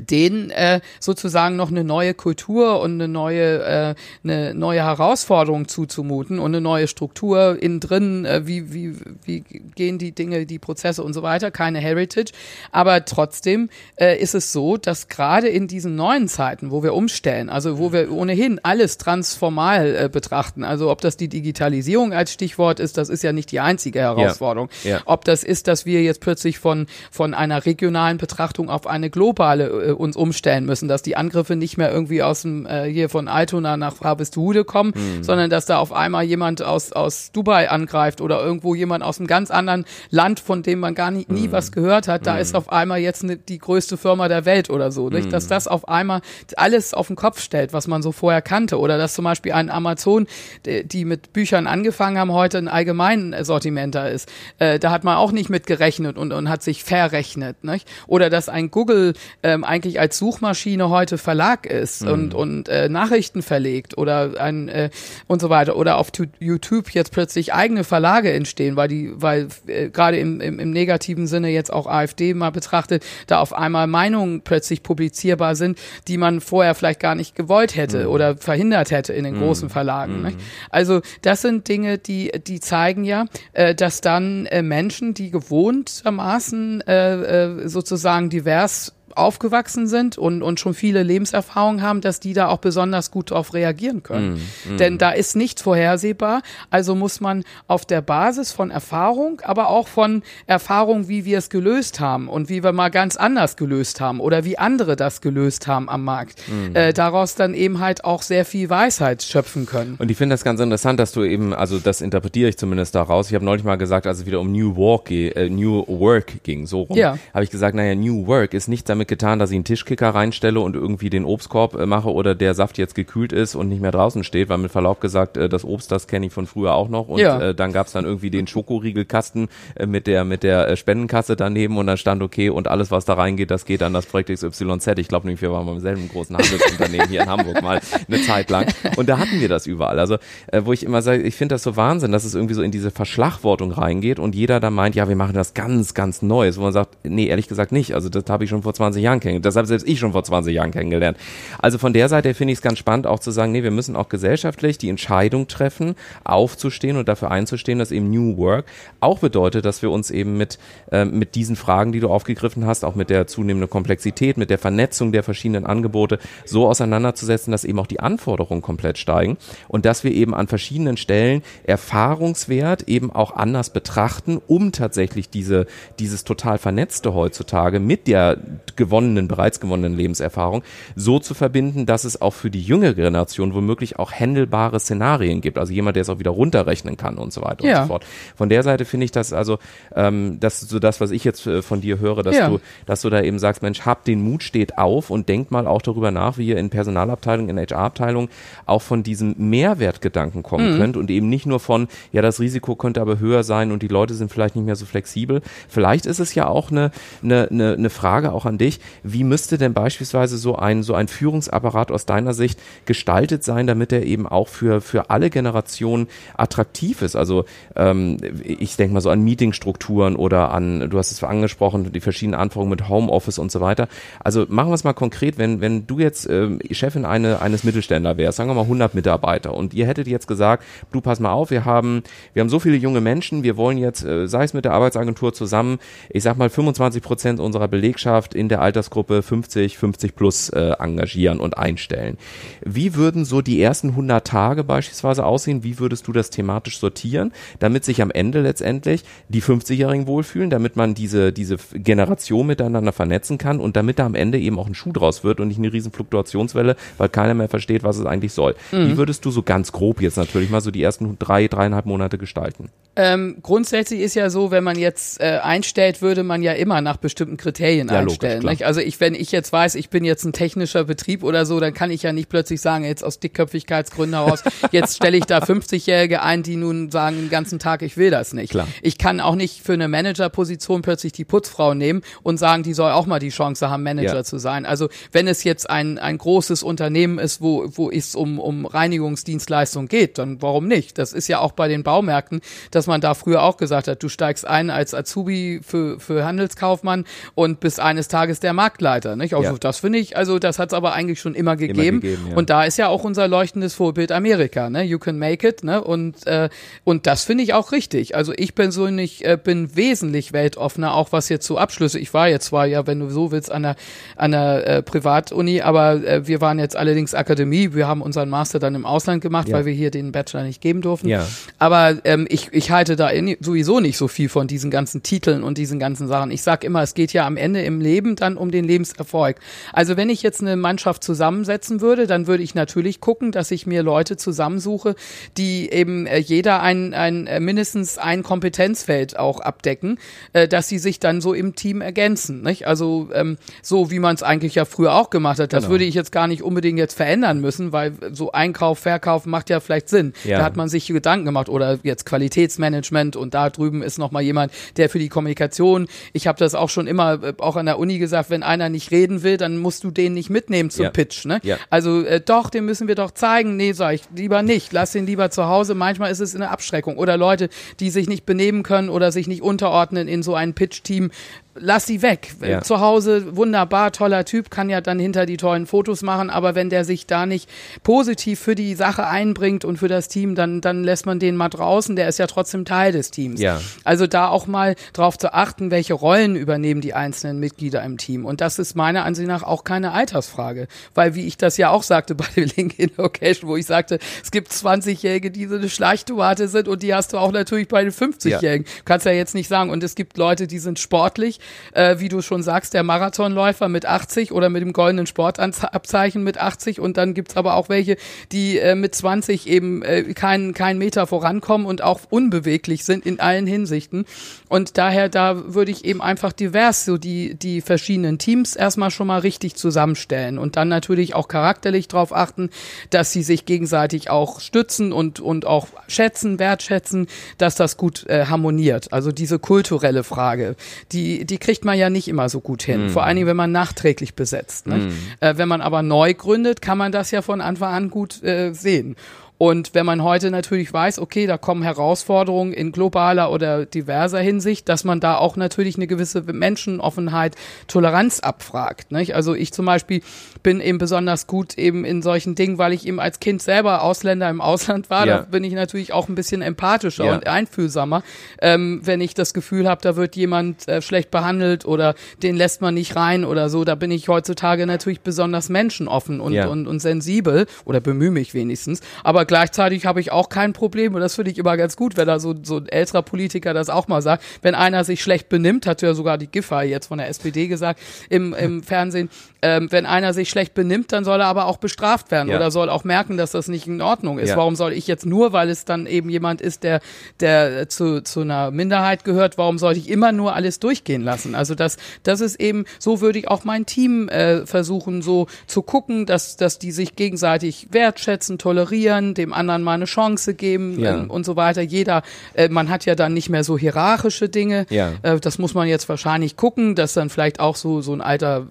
[SPEAKER 1] denen äh, sozusagen noch eine neue Kultur und eine neue äh, eine neue Herausforderung zuzumuten und eine neue Struktur innen drin, äh, wie wie wie gehen die Dinge, die Prozesse und so weiter, keine Heritage, aber trotzdem äh, ist es so, dass gerade in diesen neuen Zeiten, wo wir umstellen, also wo wir ohnehin alles transformal äh, betrachten, also ob das die Digitalisierung als Stichwort ist, das ist ja nicht die einzige Herausforderung. Ja. Ja. Ob das ist, dass wir jetzt plötzlich von von einer regionalen Betrachtung auf eine globale äh, uns umstellen müssen, dass die Angriffe nicht mehr irgendwie aus dem äh, hier von Altona nach Harvestehude kommen, mhm. sondern dass da auf einmal jemand aus aus Dubai angreift oder irgendwo jemand aus einem ganz anderen Land, von dem man gar nie, nie mhm. was gehört hat, da mhm. ist auf einmal jetzt ne, die größte Firma der Welt oder so, nicht? Dass hm. das auf einmal alles auf den Kopf stellt, was man so vorher kannte oder dass zum Beispiel ein Amazon, die mit Büchern angefangen haben, heute ein allgemein Sortiment da ist. Äh, da hat man auch nicht mit gerechnet und, und hat sich verrechnet, nicht? Oder dass ein Google ähm, eigentlich als Suchmaschine heute Verlag ist mhm. und, und äh, Nachrichten verlegt oder ein äh, und so weiter oder auf YouTube jetzt plötzlich eigene Verlage entstehen, weil die, weil äh, gerade im, im, im negativen Sinne jetzt auch AfD mal betrachtet, da auf einmal Meinungen plötzlich publizierbar sind, die man vorher vielleicht gar nicht gewollt hätte mhm. oder verhindert hätte in den mhm. großen Verlagen. Mhm. Also das sind Dinge, die, die zeigen ja, äh, dass dann äh, Menschen, die gewohntermaßen äh, äh, sozusagen divers aufgewachsen sind und, und schon viele Lebenserfahrungen haben, dass die da auch besonders gut darauf reagieren können. Mm, mm. Denn da ist nichts vorhersehbar. Also muss man auf der Basis von Erfahrung, aber auch von Erfahrung, wie wir es gelöst haben und wie wir mal ganz anders gelöst haben oder wie andere das gelöst haben am Markt, mm. äh, daraus dann eben halt auch sehr viel Weisheit schöpfen können.
[SPEAKER 3] Und ich finde das ganz interessant, dass du eben, also das interpretiere ich zumindest daraus. Ich habe neulich mal gesagt, als es wieder um New Work, äh, New Work ging, so rum, ja. habe ich gesagt, naja, New Work ist nicht damit damit getan, dass ich einen Tischkicker reinstelle und irgendwie den Obstkorb äh, mache oder der Saft jetzt gekühlt ist und nicht mehr draußen steht, weil mit Verlaub gesagt, äh, das Obst, das kenne ich von früher auch noch und ja. äh, dann gab's dann irgendwie den Schokoriegelkasten äh, mit der mit der äh, Spendenkasse daneben und dann stand okay und alles, was da reingeht, das geht an das Projekt XYZ. Ich glaube nämlich, wir waren beim selben großen Handelsunternehmen hier in Hamburg mal eine Zeit lang und da hatten wir das überall. Also äh, wo ich immer sage, ich finde das so Wahnsinn, dass es irgendwie so in diese Verschlagwortung reingeht und jeder da meint, ja, wir machen das ganz, ganz Neues, wo man sagt, nee, ehrlich gesagt nicht. Also das habe ich schon vor 20 20 Jahren kennengelernt. Das habe selbst ich schon vor 20 Jahren kennengelernt. Also von der Seite finde ich es ganz spannend, auch zu sagen, nee, wir müssen auch gesellschaftlich die Entscheidung treffen, aufzustehen und dafür einzustehen, dass eben New Work auch bedeutet, dass wir uns eben mit, äh, mit diesen Fragen, die du aufgegriffen hast, auch mit der zunehmenden Komplexität, mit der Vernetzung der verschiedenen Angebote so auseinanderzusetzen, dass eben auch die Anforderungen komplett steigen und dass wir eben an verschiedenen Stellen Erfahrungswert eben auch anders betrachten, um tatsächlich diese, dieses total vernetzte heutzutage mit der gewonnenen, bereits gewonnenen Lebenserfahrung so zu verbinden, dass es auch für die jüngere Generation womöglich auch händelbare Szenarien gibt. Also jemand, der es auch wieder runterrechnen kann und so weiter ja. und so fort. Von der Seite finde ich das also, ähm, das so das, was ich jetzt äh, von dir höre, dass ja. du, dass du da eben sagst, Mensch, habt den Mut, steht auf und denkt mal auch darüber nach, wie ihr in Personalabteilung, in HR-Abteilung auch von diesem Mehrwertgedanken kommen mhm. könnt und eben nicht nur von, ja, das Risiko könnte aber höher sein und die Leute sind vielleicht nicht mehr so flexibel. Vielleicht ist es ja auch eine, eine, eine Frage auch an dich, wie müsste denn beispielsweise so ein, so ein Führungsapparat aus deiner Sicht gestaltet sein, damit er eben auch für, für alle Generationen attraktiv ist? Also ähm, ich denke mal so an Meetingstrukturen oder an, du hast es angesprochen, die verschiedenen Anforderungen mit Homeoffice und so weiter. Also machen wir es mal konkret, wenn, wenn du jetzt äh, Chefin eine, eines Mittelständler wärst, sagen wir mal 100 Mitarbeiter und ihr hättet jetzt gesagt, du pass mal auf, wir haben, wir haben so viele junge Menschen, wir wollen jetzt, äh, sei es mit der Arbeitsagentur zusammen, ich sag mal 25 Prozent unserer Belegschaft in der Altersgruppe 50, 50 plus äh, engagieren und einstellen. Wie würden so die ersten 100 Tage beispielsweise aussehen? Wie würdest du das thematisch sortieren, damit sich am Ende letztendlich die 50-Jährigen wohlfühlen, damit man diese, diese Generation miteinander vernetzen kann und damit da am Ende eben auch ein Schuh draus wird und nicht eine riesen Fluktuationswelle, weil keiner mehr versteht, was es eigentlich soll. Mhm. Wie würdest du so ganz grob jetzt natürlich mal so die ersten drei, dreieinhalb Monate gestalten?
[SPEAKER 1] Ähm, grundsätzlich ist ja so, wenn man jetzt äh, einstellt, würde man ja immer nach bestimmten Kriterien ja, einstellen. Logisch, also ich, wenn ich jetzt weiß, ich bin jetzt ein technischer Betrieb oder so, dann kann ich ja nicht plötzlich sagen, jetzt aus Dickköpfigkeitsgründen heraus, jetzt stelle ich da 50-Jährige ein, die nun sagen den ganzen Tag, ich will das nicht. Klar. Ich kann auch nicht für eine Managerposition plötzlich die Putzfrau nehmen und sagen, die soll auch mal die Chance haben, Manager ja. zu sein. Also wenn es jetzt ein, ein großes Unternehmen ist, wo, wo es um, um Reinigungsdienstleistung geht, dann warum nicht? Das ist ja auch bei den Baumärkten, dass dass man da früher auch gesagt hat, du steigst ein als Azubi für, für Handelskaufmann und bist eines Tages der Marktleiter. Nicht? Also ja. das finde ich, also das hat es aber eigentlich schon immer gegeben. Immer gegeben ja. Und da ist ja auch unser leuchtendes Vorbild Amerika. Ne? You can make it. Ne? Und, äh, und das finde ich auch richtig. Also ich persönlich äh, bin wesentlich weltoffener, auch was jetzt so Abschlüsse. Ich war jetzt zwar ja, wenn du so willst, an der, an der äh, Privatuni, aber äh, wir waren jetzt allerdings Akademie. Wir haben unseren Master dann im Ausland gemacht, ja. weil wir hier den Bachelor nicht geben durften. Ja. Aber ähm, ich, ich halte da sowieso nicht so viel von diesen ganzen Titeln und diesen ganzen Sachen. Ich sag immer, es geht ja am Ende im Leben dann um den Lebenserfolg. Also wenn ich jetzt eine Mannschaft zusammensetzen würde, dann würde ich natürlich gucken, dass ich mir Leute zusammensuche, die eben äh, jeder ein, ein äh, mindestens ein Kompetenzfeld auch abdecken, äh, dass sie sich dann so im Team ergänzen. Nicht? Also ähm, so wie man es eigentlich ja früher auch gemacht hat. Das genau. würde ich jetzt gar nicht unbedingt jetzt verändern müssen, weil so Einkauf, Verkauf macht ja vielleicht Sinn. Ja. Da hat man sich Gedanken gemacht oder jetzt Qualitätsmanagement und da drüben ist nochmal jemand, der für die Kommunikation, ich habe das auch schon immer auch an der Uni gesagt, wenn einer nicht reden will, dann musst du den nicht mitnehmen zum ja. Pitch. Ne? Ja. Also äh, doch, den müssen wir doch zeigen. Nee, sag ich, lieber nicht. Lass ihn lieber zu Hause. Manchmal ist es eine Abschreckung. Oder Leute, die sich nicht benehmen können oder sich nicht unterordnen in so ein Pitch-Team, lass sie weg. Ja. Zu Hause wunderbar, toller Typ, kann ja dann hinter die tollen Fotos machen, aber wenn der sich da nicht positiv für die Sache einbringt und für das Team, dann, dann lässt man den mal draußen, der ist ja trotzdem Teil des Teams. Ja. Also da auch mal drauf zu achten, welche Rollen übernehmen die einzelnen Mitglieder im Team. Und das ist meiner Ansicht nach auch keine Altersfrage. Weil, wie ich das ja auch sagte bei der LinkedIn Location, wo ich sagte, es gibt 20-Jährige, die so eine Schleichtomate sind und die hast du auch natürlich bei den 50-Jährigen. Ja. Kannst ja jetzt nicht sagen. Und es gibt Leute, die sind sportlich, äh, wie du schon sagst, der Marathonläufer mit 80 oder mit dem goldenen Sportabzeichen mit 80 und dann gibt's aber auch welche, die äh, mit 20 eben äh, keinen kein Meter vorankommen und auch unbeweglich sind in allen Hinsichten. Und daher, da würde ich eben einfach divers so die, die verschiedenen Teams erstmal schon mal richtig zusammenstellen und dann natürlich auch charakterlich darauf achten, dass sie sich gegenseitig auch stützen und, und auch schätzen, wertschätzen, dass das gut äh, harmoniert. Also diese kulturelle Frage, die, die kriegt man ja nicht immer so gut hin. Mm. Vor allen Dingen, wenn man nachträglich besetzt. Mm. Äh, wenn man aber neu gründet, kann man das ja von Anfang an gut äh, sehen. Und wenn man heute natürlich weiß, okay, da kommen Herausforderungen in globaler oder diverser Hinsicht, dass man da auch natürlich eine gewisse Menschenoffenheit, Toleranz abfragt. Nicht? Also ich zum Beispiel bin eben besonders gut eben in solchen Dingen, weil ich eben als Kind selber Ausländer im Ausland war. Ja. Da bin ich natürlich auch ein bisschen empathischer ja. und einfühlsamer, ähm, wenn ich das Gefühl habe, da wird jemand äh, schlecht behandelt oder den lässt man nicht rein oder so. Da bin ich heutzutage natürlich besonders menschenoffen und, ja. und, und sensibel oder bemühe mich wenigstens. Aber gleichzeitig habe ich auch kein Problem, und das finde ich immer ganz gut, wenn da so, so ein älterer Politiker das auch mal sagt, wenn einer sich schlecht benimmt, hat ja sogar die Giffey jetzt von der SPD gesagt im, im Fernsehen, ähm, wenn einer sich schlecht benimmt, dann soll er aber auch bestraft werden ja. oder soll auch merken, dass das nicht in Ordnung ist. Ja. Warum soll ich jetzt nur, weil es dann eben jemand ist, der, der zu, zu einer Minderheit gehört, warum sollte ich immer nur alles durchgehen lassen? Also das, das ist eben, so würde ich auch mein Team äh, versuchen, so zu gucken, dass, dass die sich gegenseitig wertschätzen, tolerieren, dem anderen mal eine Chance geben ja. ähm, und so weiter. Jeder, äh, man hat ja dann nicht mehr so hierarchische Dinge. Ja. Äh, das muss man jetzt wahrscheinlich gucken, dass dann vielleicht auch so, so ein alter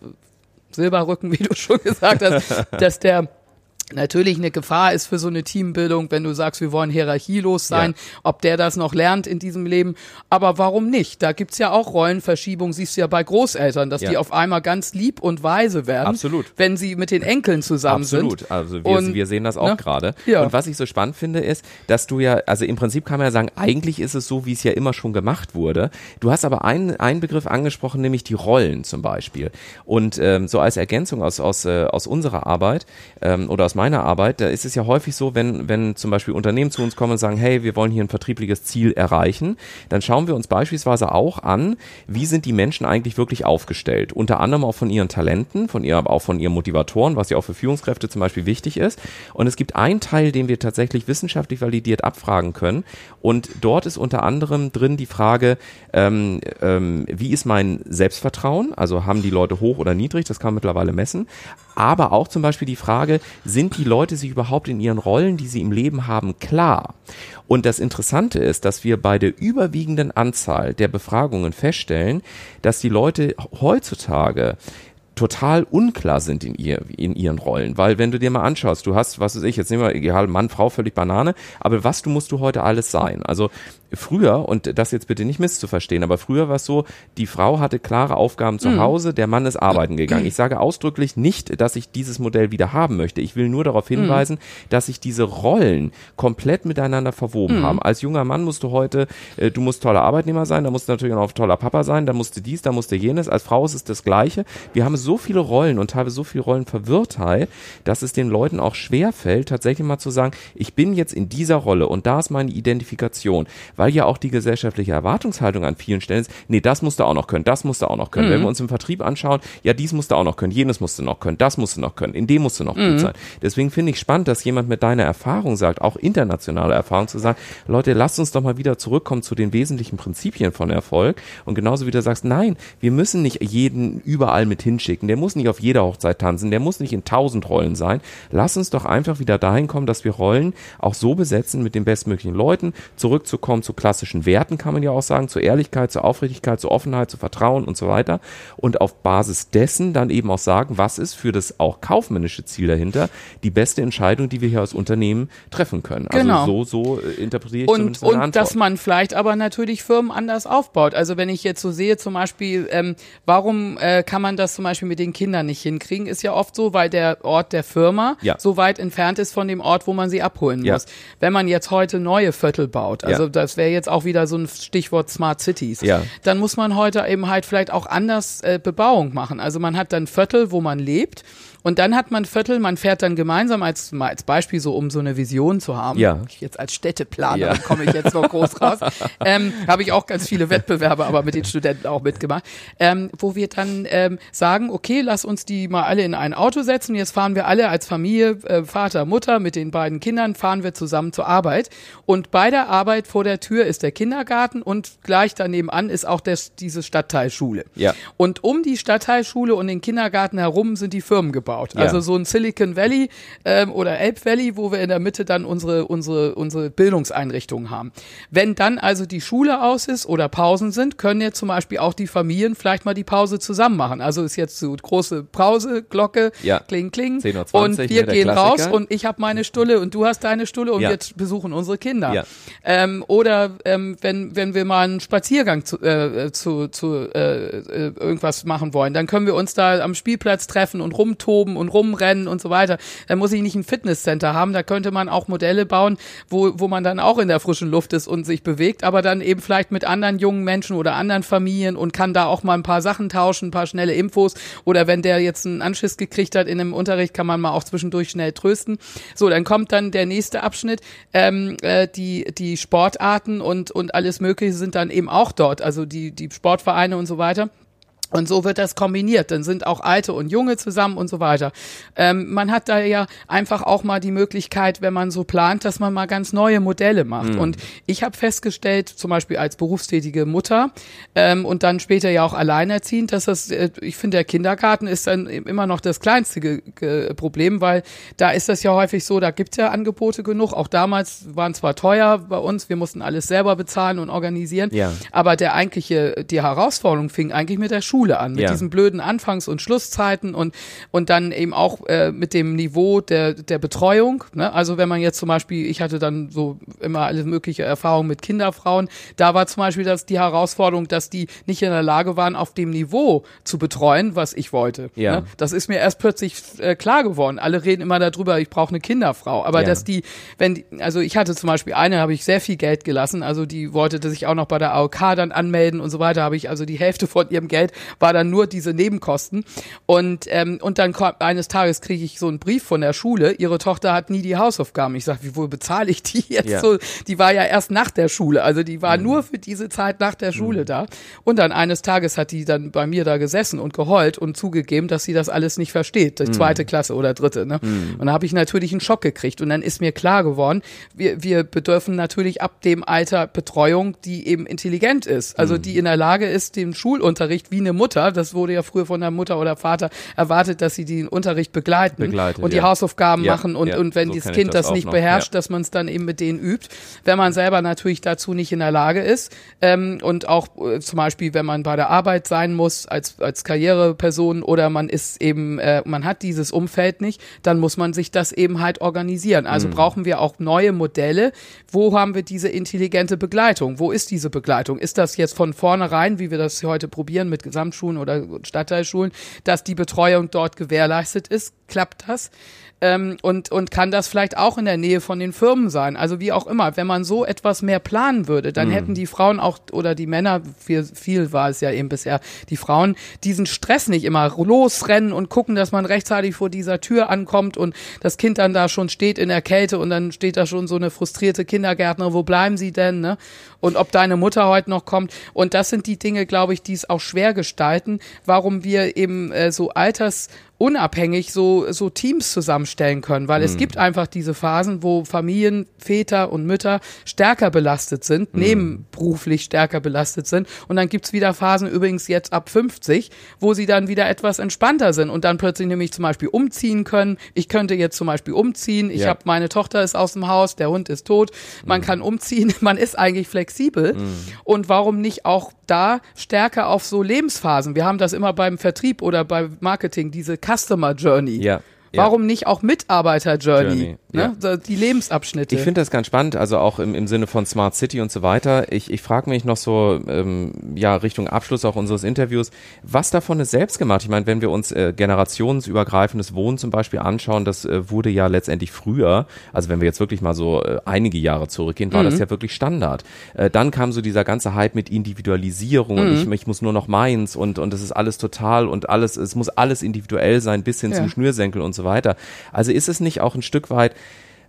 [SPEAKER 1] Silberrücken, wie du schon gesagt hast, dass der natürlich eine Gefahr ist für so eine Teambildung, wenn du sagst, wir wollen hierarchielos sein, ja. ob der das noch lernt in diesem Leben. Aber warum nicht? Da gibt's ja auch Rollenverschiebung, siehst du ja bei Großeltern, dass ja. die auf einmal ganz lieb und weise werden,
[SPEAKER 3] Absolut.
[SPEAKER 1] wenn sie mit den Enkeln zusammen
[SPEAKER 3] Absolut.
[SPEAKER 1] sind.
[SPEAKER 3] Absolut, also wir, und, wir sehen das auch ne? gerade. Ja. Und was ich so spannend finde, ist, dass du ja, also im Prinzip kann man ja sagen, eigentlich ist es so, wie es ja immer schon gemacht wurde. Du hast aber einen, einen Begriff angesprochen, nämlich die Rollen zum Beispiel. Und ähm, so als Ergänzung aus, aus, äh, aus unserer Arbeit ähm, oder aus meiner Arbeit, da ist es ja häufig so, wenn, wenn zum Beispiel Unternehmen zu uns kommen und sagen, hey, wir wollen hier ein vertriebliches Ziel erreichen, dann schauen wir uns beispielsweise auch an, wie sind die Menschen eigentlich wirklich aufgestellt. Unter anderem auch von ihren Talenten, von ihr, aber auch von ihren Motivatoren, was ja auch für Führungskräfte zum Beispiel wichtig ist. Und es gibt einen Teil, den wir tatsächlich wissenschaftlich validiert abfragen können. Und dort ist unter anderem drin die Frage, ähm, ähm, wie ist mein Selbstvertrauen? Also haben die Leute hoch oder niedrig? Das kann man mittlerweile messen. Aber auch zum Beispiel die Frage, sind die Leute sich überhaupt in ihren Rollen, die sie im Leben haben, klar? Und das Interessante ist, dass wir bei der überwiegenden Anzahl der Befragungen feststellen, dass die Leute heutzutage total unklar sind in, ihr, in ihren Rollen. Weil wenn du dir mal anschaust, du hast, was weiß ich, jetzt nehmen wir, egal, Mann, Frau, völlig Banane, aber was du musst du heute alles sein? Also früher, und das jetzt bitte nicht misszuverstehen, aber früher war es so, die Frau hatte klare Aufgaben zu mhm. Hause, der Mann ist arbeiten gegangen. Ich sage ausdrücklich nicht, dass ich dieses Modell wieder haben möchte. Ich will nur darauf mhm. hinweisen, mhm. dass sich diese Rollen komplett miteinander verwoben mhm. haben. Als junger Mann musst du heute, äh, du musst toller Arbeitnehmer sein, da musst du natürlich auch noch toller Papa sein, da musst du dies, da musst du jenes. Als Frau ist es das Gleiche. Wir haben so viele Rollen und teilweise so viel Rollenverwirrtheit, dass es den Leuten auch schwer fällt, tatsächlich mal zu sagen, ich bin jetzt in dieser Rolle und da ist meine Identifikation weil ja auch die gesellschaftliche Erwartungshaltung an vielen Stellen ist, nee, das musst du auch noch können, das musst du auch noch können. Mhm. Wenn wir uns im Vertrieb anschauen, ja, dies musst du auch noch können, jenes musst du noch können, das musst du noch können, in dem musst du noch mhm. gut sein. Deswegen finde ich spannend, dass jemand mit deiner Erfahrung sagt, auch internationale Erfahrung zu sagen, Leute, lasst uns doch mal wieder zurückkommen zu den wesentlichen Prinzipien von Erfolg und genauso wie du sagst, nein, wir müssen nicht jeden überall mit hinschicken schicken, der muss nicht auf jeder Hochzeit tanzen, der muss nicht in tausend Rollen sein. Lass uns doch einfach wieder dahin kommen, dass wir Rollen auch so besetzen mit den bestmöglichen Leuten, zurückzukommen zu klassischen Werten, kann man ja auch sagen, zur Ehrlichkeit, zur Aufrichtigkeit, zur Offenheit, zu Vertrauen und so weiter. Und auf Basis dessen dann eben auch sagen, was ist für das auch kaufmännische Ziel dahinter die beste Entscheidung, die wir hier als Unternehmen treffen können. Also
[SPEAKER 1] Genau.
[SPEAKER 3] so, so äh, interpretiere ich
[SPEAKER 1] und, und
[SPEAKER 3] Antwort.
[SPEAKER 1] dass man vielleicht aber natürlich Firmen anders aufbaut. Also wenn ich jetzt so sehe, zum Beispiel, ähm, warum äh, kann man das zum Beispiel mit den Kindern nicht hinkriegen, ist ja oft so, weil der Ort der Firma
[SPEAKER 3] Ja.
[SPEAKER 1] so weit entfernt ist von dem Ort, wo man sie abholen
[SPEAKER 3] Ja.
[SPEAKER 1] muss. Wenn man jetzt heute neue Viertel baut, also
[SPEAKER 3] Ja.
[SPEAKER 1] das wäre jetzt auch wieder so ein Stichwort Smart Cities,
[SPEAKER 3] Ja.
[SPEAKER 1] dann muss man heute eben halt vielleicht auch anders äh, Bebauung machen. Also man hat dann Viertel, wo man lebt. Und dann hat man Viertel, man fährt dann gemeinsam als, mal als Beispiel so, um so eine Vision zu haben.
[SPEAKER 3] Ja.
[SPEAKER 1] Ich jetzt als Städteplaner
[SPEAKER 3] Ja.
[SPEAKER 1] komme ich jetzt noch groß raus. ähm, Habe ich auch ganz viele Wettbewerbe, aber mit den Studenten auch mitgemacht, ähm, wo wir dann ähm, sagen, okay, lass uns die mal alle in ein Auto setzen. Jetzt fahren wir alle als Familie, äh, Vater, Mutter mit den beiden Kindern, fahren wir zusammen zur Arbeit. Und bei der Arbeit vor der Tür ist der Kindergarten und gleich daneben an ist auch das, diese Stadtteilschule.
[SPEAKER 3] Ja.
[SPEAKER 1] Und um die Stadtteilschule und den Kindergarten herum sind die Firmen gebaut.
[SPEAKER 3] Ja.
[SPEAKER 1] Also so ein Silicon Valley ähm, oder Elb Valley, wo wir in der Mitte dann unsere, unsere, unsere Bildungseinrichtungen haben. Wenn dann also die Schule aus ist oder Pausen sind, können jetzt zum Beispiel auch die Familien vielleicht mal die Pause zusammen machen. Also ist jetzt so große Pause, Glocke,
[SPEAKER 3] Ja.
[SPEAKER 1] kling, kling.
[SPEAKER 3] 10.20
[SPEAKER 1] und
[SPEAKER 3] Uhr,
[SPEAKER 1] wir gehen raus und ich habe meine Stulle und du hast deine Stulle und
[SPEAKER 3] Ja.
[SPEAKER 1] wir besuchen unsere Kinder.
[SPEAKER 3] Ja.
[SPEAKER 1] Ähm, oder ähm, wenn, wenn wir mal einen Spaziergang zu, äh, zu, zu äh, äh, irgendwas machen wollen, dann können wir uns da am Spielplatz treffen und rumtoben und rumrennen und so weiter. Da muss ich nicht ein Fitnesscenter haben, da könnte man auch Modelle bauen, wo, wo man dann auch in der frischen Luft ist und sich bewegt, aber dann eben vielleicht mit anderen jungen Menschen oder anderen Familien und kann da auch mal ein paar Sachen tauschen, ein paar schnelle Infos oder wenn der jetzt einen Anschiss gekriegt hat in einem Unterricht, kann man mal auch zwischendurch schnell trösten. So, dann kommt dann der nächste Abschnitt, ähm, äh, die, die Sportarten und, und alles Mögliche sind dann eben auch dort, also die, die Sportvereine und so weiter. Und so wird das kombiniert. Dann sind auch Alte und Junge zusammen und so weiter. Ähm, man hat da ja einfach auch mal die Möglichkeit, wenn man so plant, dass man mal ganz neue Modelle macht. Und ich habe festgestellt, zum Beispiel als berufstätige Mutter ähm, und dann später ja auch alleinerziehend, dass das, äh, ich finde, der Kindergarten ist dann immer noch das kleinste ge ge Problem, weil da ist das ja häufig so, da gibt's ja Angebote genug. Auch damals waren zwar teuer bei uns, wir mussten alles selber bezahlen und organisieren,
[SPEAKER 3] Ja.
[SPEAKER 1] aber der eigentliche, die Herausforderung fing eigentlich mit der Schule an, mit
[SPEAKER 3] Ja.
[SPEAKER 1] diesen blöden Anfangs- und Schlusszeiten und, und dann eben auch äh, mit dem Niveau der, der Betreuung. Ne? Also wenn man jetzt zum Beispiel, ich hatte dann so immer alle mögliche Erfahrungen mit Kinderfrauen, da war zum Beispiel das die Herausforderung, dass die nicht in der Lage waren, auf dem Niveau zu betreuen, was ich wollte.
[SPEAKER 3] Ja.
[SPEAKER 1] Ne? Das ist mir erst plötzlich äh, klar geworden. Alle reden immer darüber, ich brauche eine Kinderfrau. Aber
[SPEAKER 3] Ja.
[SPEAKER 1] dass die, wenn die, also ich hatte zum Beispiel eine, habe ich sehr viel Geld gelassen, also die wollte sich auch noch bei der AOK dann anmelden und so weiter, habe ich also die Hälfte von ihrem Geld war dann nur diese Nebenkosten. Und, ähm, und dann kommt, eines Tages kriege ich so einen Brief von der Schule, ihre Tochter hat nie die Hausaufgaben. Ich sage, wie wohl bezahle ich die jetzt
[SPEAKER 3] Ja.
[SPEAKER 1] so? Die war ja erst nach der Schule, also die war nur für diese Zeit nach der Schule da. Und dann eines Tages hat die dann bei mir da gesessen und geheult und zugegeben, dass sie das alles nicht versteht, die zweite Klasse oder dritte. Ne? Und da habe ich natürlich einen Schock gekriegt. Und dann ist mir klar geworden, wir, wir bedürfen natürlich ab dem Alter Betreuung, die eben intelligent ist. Also die in der Lage ist, den Schulunterricht wie eine Mutter, das wurde ja früher von der Mutter oder Vater erwartet, dass sie den Unterricht begleiten
[SPEAKER 3] Begleitet,
[SPEAKER 1] und die
[SPEAKER 3] ja.
[SPEAKER 1] Hausaufgaben
[SPEAKER 3] Ja,
[SPEAKER 1] machen und,
[SPEAKER 3] ja,
[SPEAKER 1] und wenn
[SPEAKER 3] so
[SPEAKER 1] das Kind
[SPEAKER 3] das
[SPEAKER 1] das, nicht
[SPEAKER 3] noch,
[SPEAKER 1] beherrscht, dass man es dann eben mit denen übt. Wenn man selber natürlich dazu nicht in der Lage ist ähm, und auch äh, zum Beispiel, wenn man bei der Arbeit sein muss als, als Karriereperson oder man ist eben, äh, man hat dieses Umfeld nicht, dann muss man sich das eben halt organisieren. Also
[SPEAKER 3] Mhm.
[SPEAKER 1] brauchen wir auch neue Modelle. Wo haben wir diese intelligente Begleitung? Wo ist diese Begleitung? Ist das jetzt von vornherein, wie wir das heute probieren mit Gesamtschulen oder Stadtteilschulen, dass die Betreuung dort gewährleistet ist? Klappt das? Ähm, und, und kann das vielleicht auch in der Nähe von den Firmen sein. Also wie auch immer, wenn man so etwas mehr planen würde, dann hätten die Frauen auch oder die Männer, viel, viel war es ja eben bisher, die Frauen diesen Stress nicht immer losrennen und gucken, dass man rechtzeitig vor dieser Tür ankommt und das Kind dann da schon steht in der Kälte und dann steht da schon so eine frustrierte Kindergärtnerin, wo bleiben sie denn, ne? Und ob deine Mutter heute noch kommt. Und das sind die Dinge, glaube ich, die es auch schwer gestalten, warum wir eben äh, so alters unabhängig so, so Teams zusammenstellen können, weil mhm. es gibt einfach diese Phasen, wo Familien, Väter und Mütter stärker belastet sind, mhm. nebenberuflich stärker belastet sind. Und dann gibt's wieder Phasen, übrigens jetzt ab 50, wo sie dann wieder etwas entspannter sind und dann plötzlich nämlich zum Beispiel umziehen können. Ich könnte jetzt zum Beispiel umziehen. Ich ja. habe meine Tochter ist aus dem Haus, der Hund ist tot. Man mhm. kann umziehen. Man ist eigentlich flexibel. Mhm. Und warum nicht auch da stärker auf so Lebensphasen? Wir haben das immer beim Vertrieb oder beim Marketing, diese Customer Journey.
[SPEAKER 3] Ja.
[SPEAKER 1] Warum nicht auch Mitarbeiter-Journey? Ne? Ja. Die Lebensabschnitte.
[SPEAKER 3] Ich finde das ganz spannend, also auch im, im Sinne von Smart City und so weiter. Ich, ich frage mich noch so, ähm, ja, Richtung Abschluss auch unseres Interviews, was davon ist selbst gemacht? Ich meine, wenn wir uns äh, generationsübergreifendes Wohnen zum Beispiel anschauen, das äh, wurde ja letztendlich früher, also wenn wir jetzt wirklich mal so äh, einige Jahre zurückgehen, war mhm. das ja wirklich Standard. Äh, dann kam so dieser ganze Hype mit Individualisierung mhm. und ich, ich muss nur noch meins und und es ist alles total und alles, es muss alles individuell sein, bis hin ja. zum Schnürsenkel und so weiter. Also ist es nicht auch ein Stück weit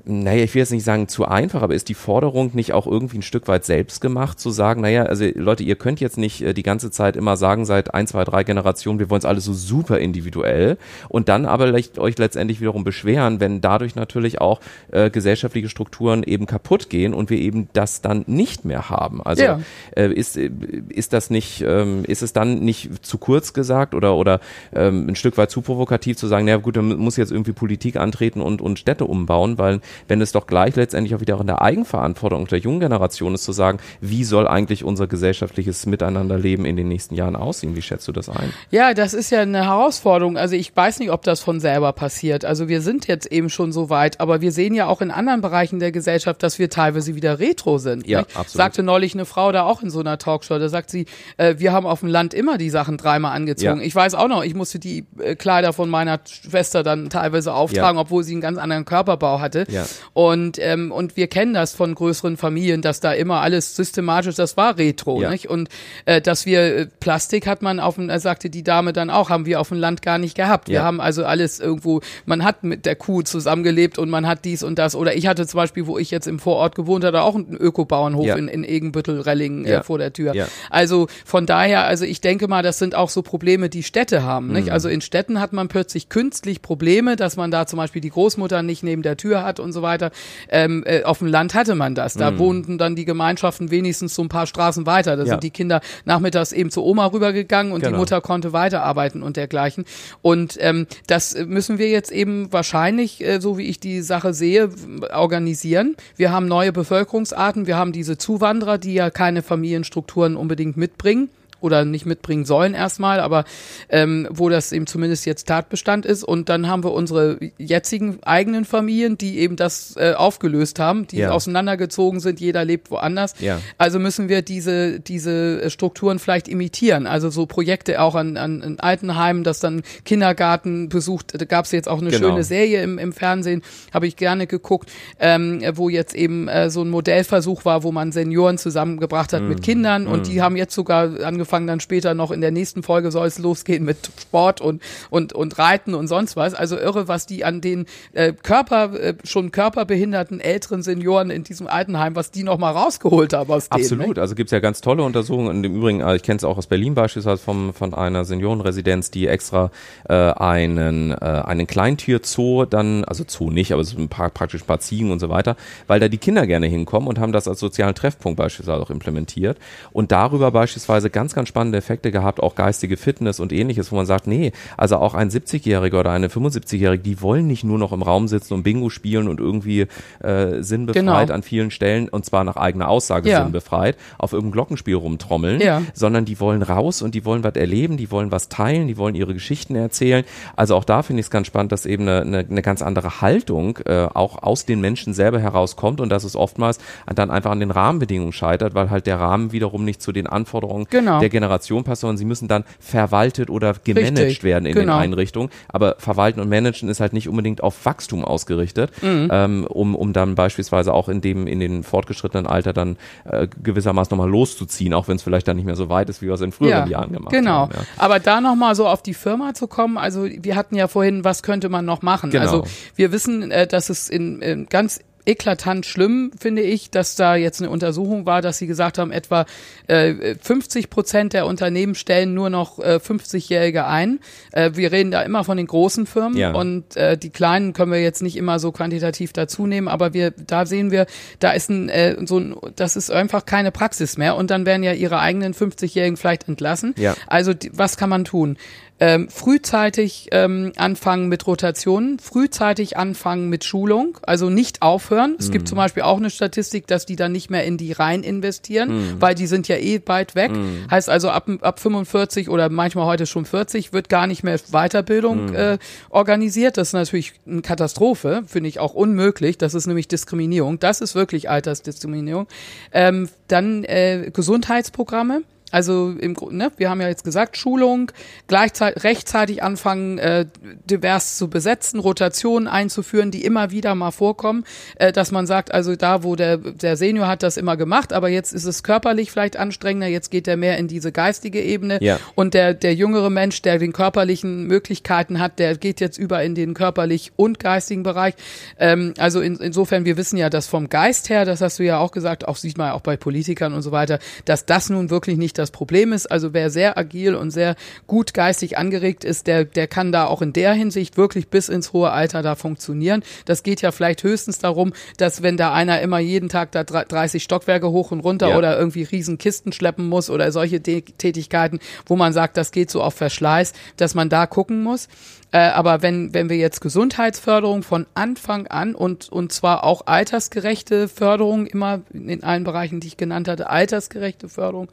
[SPEAKER 3] naja, ich will jetzt nicht sagen zu einfach, aber ist die Forderung nicht auch irgendwie ein Stück weit selbst gemacht, zu sagen, naja, also Leute, ihr könnt jetzt nicht äh, die ganze Zeit immer sagen, seit ein, zwei, drei Generationen, wir wollen es alles so super individuell und dann aber euch letztendlich wiederum beschweren, wenn dadurch natürlich auch äh, gesellschaftliche Strukturen eben kaputt gehen und wir eben das dann nicht mehr haben. Also ja. äh, ist, äh, ist das nicht, ähm, ist es dann nicht zu kurz gesagt oder, oder ähm, ein Stück weit zu provokativ zu sagen, naja gut, dann muss jetzt irgendwie Politik antreten und, und Städte umbauen, weil wenn es doch gleich letztendlich auch wieder in der Eigenverantwortung der jungen Generation ist, zu sagen, wie soll eigentlich unser gesellschaftliches Miteinanderleben in den nächsten Jahren aussehen? Wie schätzt du das ein?
[SPEAKER 1] Ja, das ist ja eine Herausforderung. Also ich weiß nicht, ob das von selber passiert. Also wir sind jetzt eben schon so weit, aber wir sehen ja auch in anderen Bereichen der Gesellschaft, dass wir teilweise wieder retro sind.
[SPEAKER 3] Ja, nicht? absolut.
[SPEAKER 1] Sagte neulich eine Frau da auch in so einer Talkshow, da sagt sie, äh, wir haben auf dem Land immer die Sachen dreimal angezogen. Ja. Ich weiß auch noch, ich musste die äh, Kleider von meiner Schwester dann teilweise auftragen, ja. obwohl sie einen ganz anderen Körperbau hatte. Ja. Und, ähm, und wir kennen das von größeren Familien, dass da immer alles systematisch, das war Retro, ja. nicht? Und äh, dass wir äh, Plastik hat man auf dem, äh, sagte die Dame dann auch, haben wir auf dem Land gar nicht gehabt. Ja. Wir haben also alles irgendwo, man hat mit der Kuh zusammengelebt und man hat dies und das. Oder ich hatte zum Beispiel, wo ich jetzt im Vorort gewohnt hatte, auch einen Ökobauernhof ja. in, in Egenbüttel, Relling äh, vor der Tür. Also von daher, also ich denke mal, das sind auch so Probleme, die Städte haben. Mhm. Nicht? Also in Städten hat man plötzlich künstlich Probleme, dass man da zum Beispiel die Großmutter nicht neben der Tür hat und so weiter. Ähm, äh, auf dem Land hatte man das. Da mhm. wohnten dann die Gemeinschaften wenigstens so ein paar Straßen weiter. Da ja. sind die Kinder nachmittags eben zur Oma rübergegangen und genau. die Mutter konnte weiterarbeiten und dergleichen. Und ähm, das müssen wir jetzt eben wahrscheinlich, äh, so wie ich die Sache sehe, organisieren. Wir haben neue Bevölkerungsarten, wir haben diese Zuwanderer, die ja keine Familienstrukturen unbedingt mitbringen oder nicht mitbringen sollen erstmal, aber ähm, wo das eben zumindest jetzt Tatbestand ist. Und dann haben wir unsere jetzigen eigenen Familien, die eben das äh, aufgelöst haben, die ja. auseinandergezogen sind, jeder lebt woanders. Ja. Also müssen wir diese, diese Strukturen vielleicht imitieren. Also so Projekte auch an, an, an Altenheimen, dass dann Kindergarten besucht, da gab es jetzt auch eine genau. schöne Serie im, im Fernsehen, habe ich gerne geguckt, ähm, wo jetzt eben äh, so ein Modellversuch war, wo man Senioren zusammengebracht hat mm. mit Kindern und mm. die haben jetzt sogar angefangen, angefangen, dann später noch in der nächsten Folge soll es losgehen mit Sport und, und, und Reiten und sonst was. Also irre, was die an den äh, Körper, äh, schon körperbehinderten älteren Senioren in diesem Altenheim, was die noch mal rausgeholt haben aus
[SPEAKER 3] denen. Absolut,
[SPEAKER 1] ne?
[SPEAKER 3] also gibt's ja ganz tolle Untersuchungen. Und im Übrigen, äh, ich kenne es auch aus Berlin beispielsweise vom, von einer Seniorenresidenz, die extra äh, einen, äh, einen Kleintierzoo dann, also Zoo nicht, aber so ein paar, praktisch ein paar Ziegen und so weiter, weil da die Kinder gerne hinkommen und haben das als sozialen Treffpunkt beispielsweise auch implementiert. Und darüber beispielsweise ganz, ganz ganz spannende Effekte gehabt, auch geistige Fitness und ähnliches, wo man sagt, nee, also auch ein 70-Jähriger oder eine 75-Jährige, die wollen nicht nur noch im Raum sitzen und Bingo spielen und irgendwie äh, sinnbefreit genau. an vielen Stellen und zwar nach eigener Aussage ja. sinnbefreit auf irgendeinem Glockenspiel rumtrommeln, ja. sondern die wollen raus und die wollen was erleben, die wollen was teilen, die wollen ihre Geschichten erzählen. Also auch da finde ich es ganz spannend, dass eben eine, eine, eine ganz andere Haltung äh, auch aus den Menschen selber herauskommt und dass es oftmals dann einfach an den Rahmenbedingungen scheitert, weil halt der Rahmen wiederum nicht zu den Anforderungen genau. der Generation passt, sondern sie müssen dann verwaltet oder gemanagt Richtig, werden in genau. den Einrichtungen. Aber verwalten und managen ist halt nicht unbedingt auf Wachstum ausgerichtet, mhm. ähm, um, um dann beispielsweise auch in dem, in den fortgeschrittenen Alter dann äh, gewissermaßen nochmal loszuziehen, auch wenn es vielleicht dann nicht mehr so weit ist, wie wir es in früheren ja, Jahren gemacht
[SPEAKER 1] genau.
[SPEAKER 3] haben.
[SPEAKER 1] Genau. Ja. Aber da nochmal so auf die Firma zu kommen, also wir hatten ja vorhin, was könnte man noch machen? Genau. Also wir wissen, äh, dass es in, in ganz eklatant schlimm, finde ich, dass da jetzt eine Untersuchung war, dass sie gesagt haben, etwa äh, 50 Prozent der Unternehmen stellen nur noch äh, 50-Jährige ein. Äh, wir reden da immer von den großen Firmen ja. und äh, die kleinen können wir jetzt nicht immer so quantitativ dazu nehmen, aber wir, da sehen wir, da ist ein, äh, so ein, das ist einfach keine Praxis mehr und dann werden ja ihre eigenen 50-Jährigen vielleicht entlassen. Ja. Also die, was kann man tun? Ähm, frühzeitig ähm, anfangen mit Rotationen, frühzeitig anfangen mit Schulung, also nicht aufhören. Es mhm. gibt zum Beispiel auch eine Statistik, dass die dann nicht mehr in die rein investieren, mhm. weil die sind ja eh bald weg. Mhm. Heißt also ab, ab 45 oder manchmal heute schon 40 wird gar nicht mehr Weiterbildung mhm. äh, organisiert. Das ist natürlich eine Katastrophe, finde ich auch unmöglich. Das ist nämlich Diskriminierung. Das ist wirklich Altersdiskriminierung. Ähm, dann äh, Gesundheitsprogramme. Also im ne, wir haben ja jetzt gesagt, Schulung, gleichzeitig rechtzeitig anfangen, äh, divers zu besetzen, Rotationen einzuführen, die immer wieder mal vorkommen, äh, dass man sagt, also da, wo der, der Senior hat das immer gemacht, aber jetzt ist es körperlich vielleicht anstrengender, jetzt geht er mehr in diese geistige Ebene ja. und der, der jüngere Mensch, der den körperlichen Möglichkeiten hat, der geht jetzt über in den körperlich und geistigen Bereich. Ähm, also in, insofern, wir wissen ja, dass vom Geist her, das hast du ja auch gesagt, auch sieht man ja auch bei Politikern und so weiter, dass das nun wirklich nicht das Problem ist. Also wer sehr agil und sehr gut geistig angeregt ist, der, der kann da auch in der Hinsicht wirklich bis ins hohe Alter da funktionieren. Das geht ja vielleicht höchstens darum, dass wenn da einer immer jeden Tag da 30 Stockwerke hoch und runter ja. oder irgendwie riesen Kisten schleppen muss oder solche De Tätigkeiten, wo man sagt, das geht so auf Verschleiß, dass man da gucken muss. Äh, aber wenn, wenn wir jetzt Gesundheitsförderung von Anfang an und, und zwar auch altersgerechte Förderung, immer in allen Bereichen, die ich genannt hatte, altersgerechte Förderung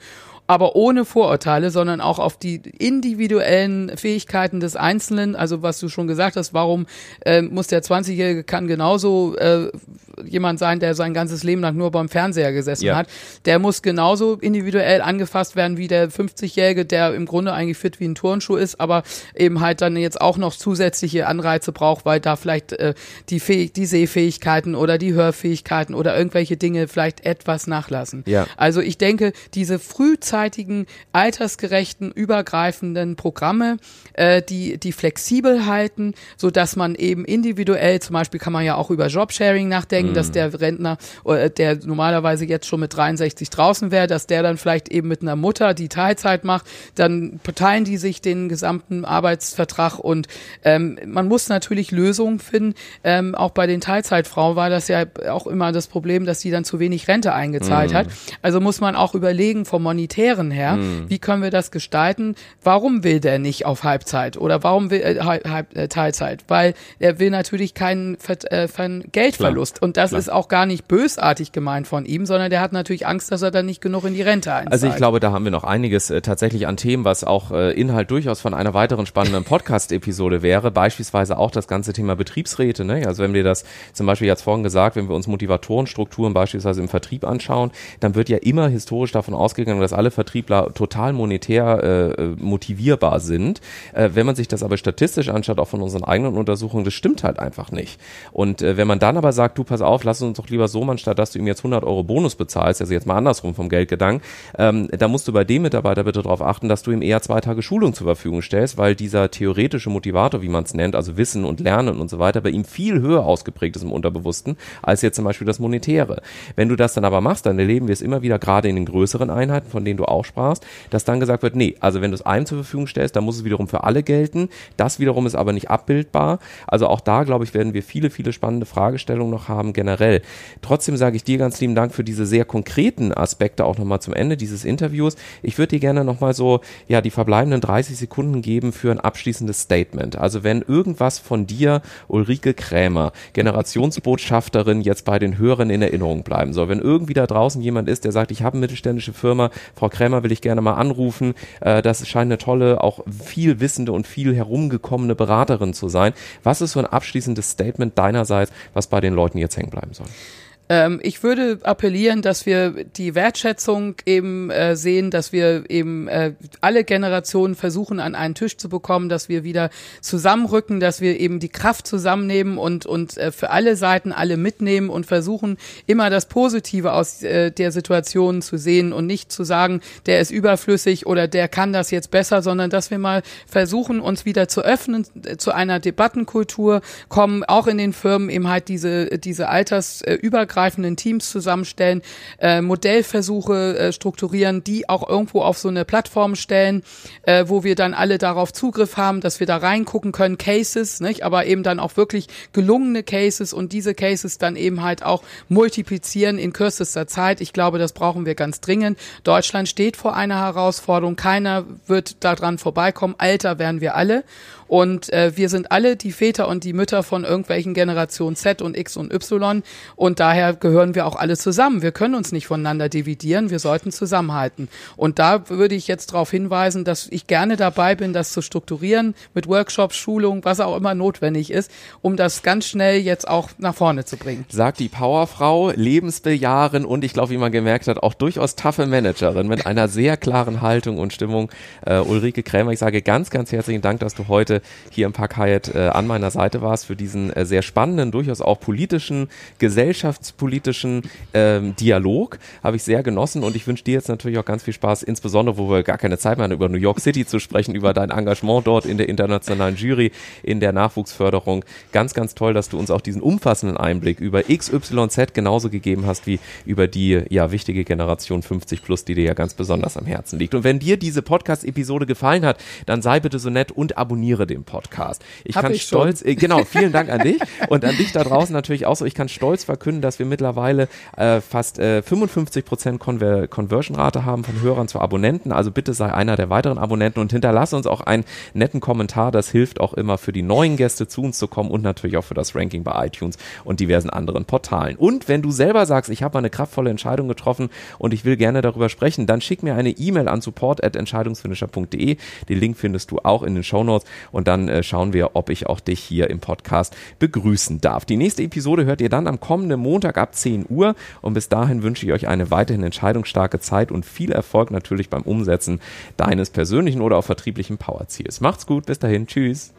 [SPEAKER 1] aber ohne Vorurteile, sondern auch auf die individuellen Fähigkeiten des Einzelnen. Also was du schon gesagt hast, warum äh, muss der 20-Jährige kann genauso äh, jemand sein, der sein ganzes Leben lang nur beim Fernseher gesessen ja. hat. Der muss genauso individuell angefasst werden wie der 50-Jährige, der im Grunde eigentlich fit wie ein Turnschuh ist, aber eben halt dann jetzt auch noch zusätzliche Anreize braucht, weil da vielleicht äh, die, Fäh die Sehfähigkeiten oder die Hörfähigkeiten oder irgendwelche Dinge vielleicht etwas nachlassen. Ja. Also ich denke, diese Frühzeit vielseitigen, altersgerechten, übergreifenden Programme, äh, die, die flexibel halten, so dass man eben individuell, zum Beispiel kann man ja auch über Jobsharing nachdenken, mhm. dass der Rentner, äh, der normalerweise jetzt schon mit 63 draußen wäre, dass der dann vielleicht eben mit einer Mutter, die Teilzeit macht, dann teilen die sich den gesamten Arbeitsvertrag und ähm, man muss natürlich Lösungen finden. Ähm, auch bei den Teilzeitfrauen war das ja auch immer das Problem, dass die dann zu wenig Rente eingezahlt mhm. hat. Also muss man auch überlegen vom Monetär Charakteren her, mhm. wie können wir das gestalten? Warum will der nicht auf Halbzeit oder warum will äh, halb, äh, Teilzeit? Weil er will natürlich keinen äh, Geldverlust Klar. und das Klar. ist auch gar nicht bösartig gemeint von ihm, sondern der hat natürlich Angst, dass er dann nicht genug in die Rente einzahlt.
[SPEAKER 3] Also ich glaube, da haben wir noch einiges äh, tatsächlich an Themen, was auch äh, Inhalt durchaus von einer weiteren spannenden Podcast-Episode wäre, beispielsweise auch das ganze Thema Betriebsräte. Ne? Also wenn wir das zum Beispiel jetzt vorhin gesagt, wenn wir uns Motivatorenstrukturen beispielsweise im Vertrieb anschauen, dann wird ja immer historisch davon ausgegangen, dass alle Vertriebler total monetär äh, motivierbar sind. Äh, wenn man sich das aber statistisch anschaut, auch von unseren eigenen Untersuchungen, das stimmt halt einfach nicht. Und äh, wenn man dann aber sagt, du pass auf, lass uns doch lieber so machen, statt dass du ihm jetzt 100 Euro Bonus bezahlst, also jetzt mal andersrum vom Geldgedanken, ähm, da musst du bei dem Mitarbeiter bitte darauf achten, dass du ihm eher zwei Tage Schulung zur Verfügung stellst, weil dieser theoretische Motivator, wie man es nennt, also Wissen und Lernen und so weiter, bei ihm viel höher ausgeprägt ist im Unterbewussten, als jetzt zum Beispiel das Monetäre. Wenn du das dann aber machst, dann erleben wir es immer wieder gerade in den größeren Einheiten, von denen du auch sprachst, dass dann gesagt wird, nee, also wenn du es einem zur Verfügung stellst, dann muss es wiederum für alle gelten. Das wiederum ist aber nicht abbildbar. Also auch da, glaube ich, werden wir viele, viele spannende Fragestellungen noch haben generell. Trotzdem sage ich dir ganz lieben Dank für diese sehr konkreten Aspekte auch nochmal zum Ende dieses Interviews. Ich würde dir gerne nochmal so, ja, die verbleibenden 30 Sekunden geben für ein abschließendes Statement. Also wenn irgendwas von dir, Ulrike Krämer, Generationsbotschafterin, jetzt bei den Hörern in Erinnerung bleiben soll, wenn irgendwie da draußen jemand ist, der sagt, ich habe eine mittelständische Firma, Frau Krämer will ich gerne mal anrufen. Äh, das scheint eine tolle, auch viel wissende und viel herumgekommene Beraterin zu sein. Was ist so ein abschließendes Statement deinerseits, was bei den Leuten jetzt hängen bleiben soll?
[SPEAKER 1] Ähm, ich würde appellieren, dass wir die Wertschätzung eben äh, sehen, dass wir eben äh, alle Generationen versuchen, an einen Tisch zu bekommen, dass wir wieder zusammenrücken, dass wir eben die Kraft zusammennehmen und, und äh, für alle Seiten alle mitnehmen und versuchen, immer das Positive aus äh, der Situation zu sehen und nicht zu sagen, der ist überflüssig oder der kann das jetzt besser, sondern dass wir mal versuchen, uns wieder zu öffnen äh, zu einer Debattenkultur, kommen auch in den Firmen eben halt diese, diese altersübergreifenden Teams zusammenstellen, äh, Modellversuche äh, strukturieren, die auch irgendwo auf so eine Plattform stellen, äh, wo wir dann alle darauf Zugriff haben, dass wir da reingucken können, Cases, nicht? aber eben dann auch wirklich gelungene Cases und diese Cases dann eben halt auch multiplizieren in kürzester Zeit. Ich glaube, das brauchen wir ganz dringend. Deutschland steht vor einer Herausforderung. Keiner wird daran vorbeikommen. Alter werden wir alle. Und äh, wir sind alle die Väter und die Mütter von irgendwelchen Generationen Z und X und Y. Und daher gehören wir auch alle zusammen. Wir können uns nicht voneinander dividieren. Wir sollten zusammenhalten. Und da würde ich jetzt darauf hinweisen, dass ich gerne dabei bin, das zu strukturieren mit Workshops, Schulungen, was auch immer notwendig ist, um das ganz schnell jetzt auch nach vorne zu bringen.
[SPEAKER 3] Sagt die Powerfrau, lebensbejahren und ich glaube, wie man gemerkt hat, auch durchaus taffe Managerin mit einer sehr klaren Haltung und Stimmung. Uh, Ulrike Krämer, ich sage ganz, ganz herzlichen Dank, dass du heute hier im Park Hyatt äh, an meiner Seite warst für diesen äh, sehr spannenden, durchaus auch politischen, gesellschaftspolitischen ähm, Dialog. Habe ich sehr genossen und ich wünsche dir jetzt natürlich auch ganz viel Spaß, insbesondere, wo wir gar keine Zeit mehr haben, über New York City zu sprechen, über dein Engagement dort in der internationalen Jury, in der Nachwuchsförderung. Ganz, ganz toll, dass du uns auch diesen umfassenden Einblick über XYZ genauso gegeben hast wie über die ja wichtige Generation 50 plus, die dir ja ganz besonders am Herzen liegt. Und wenn dir diese Podcast-Episode gefallen hat, dann sei bitte so nett und abonniere dem Podcast. Ich Hab kann ich stolz, äh, genau, vielen Dank an dich und an dich da draußen natürlich auch so. Ich kann stolz verkünden, dass wir mittlerweile äh, fast äh, 55 Prozent Conver Conversion-Rate haben von Hörern zu Abonnenten. Also bitte sei einer der weiteren Abonnenten und hinterlasse uns auch einen netten Kommentar. Das hilft auch immer für die neuen Gäste zu uns zu kommen und natürlich auch für das Ranking bei iTunes und diversen anderen Portalen. Und wenn du selber sagst, ich habe eine kraftvolle Entscheidung getroffen und ich will gerne darüber sprechen, dann schick mir eine E-Mail an support@entscheidungsfinisher.de. Den Link findest du auch in den Show Notes und dann äh, schauen wir, ob ich auch dich hier im Podcast begrüßen darf. Die nächste Episode hört ihr dann am kommenden Montag ab 10 Uhr und bis dahin wünsche ich euch eine weiterhin entscheidungsstarke Zeit und viel Erfolg natürlich beim Umsetzen deines persönlichen oder auch vertrieblichen Powerziels. Macht's gut, bis dahin, tschüss.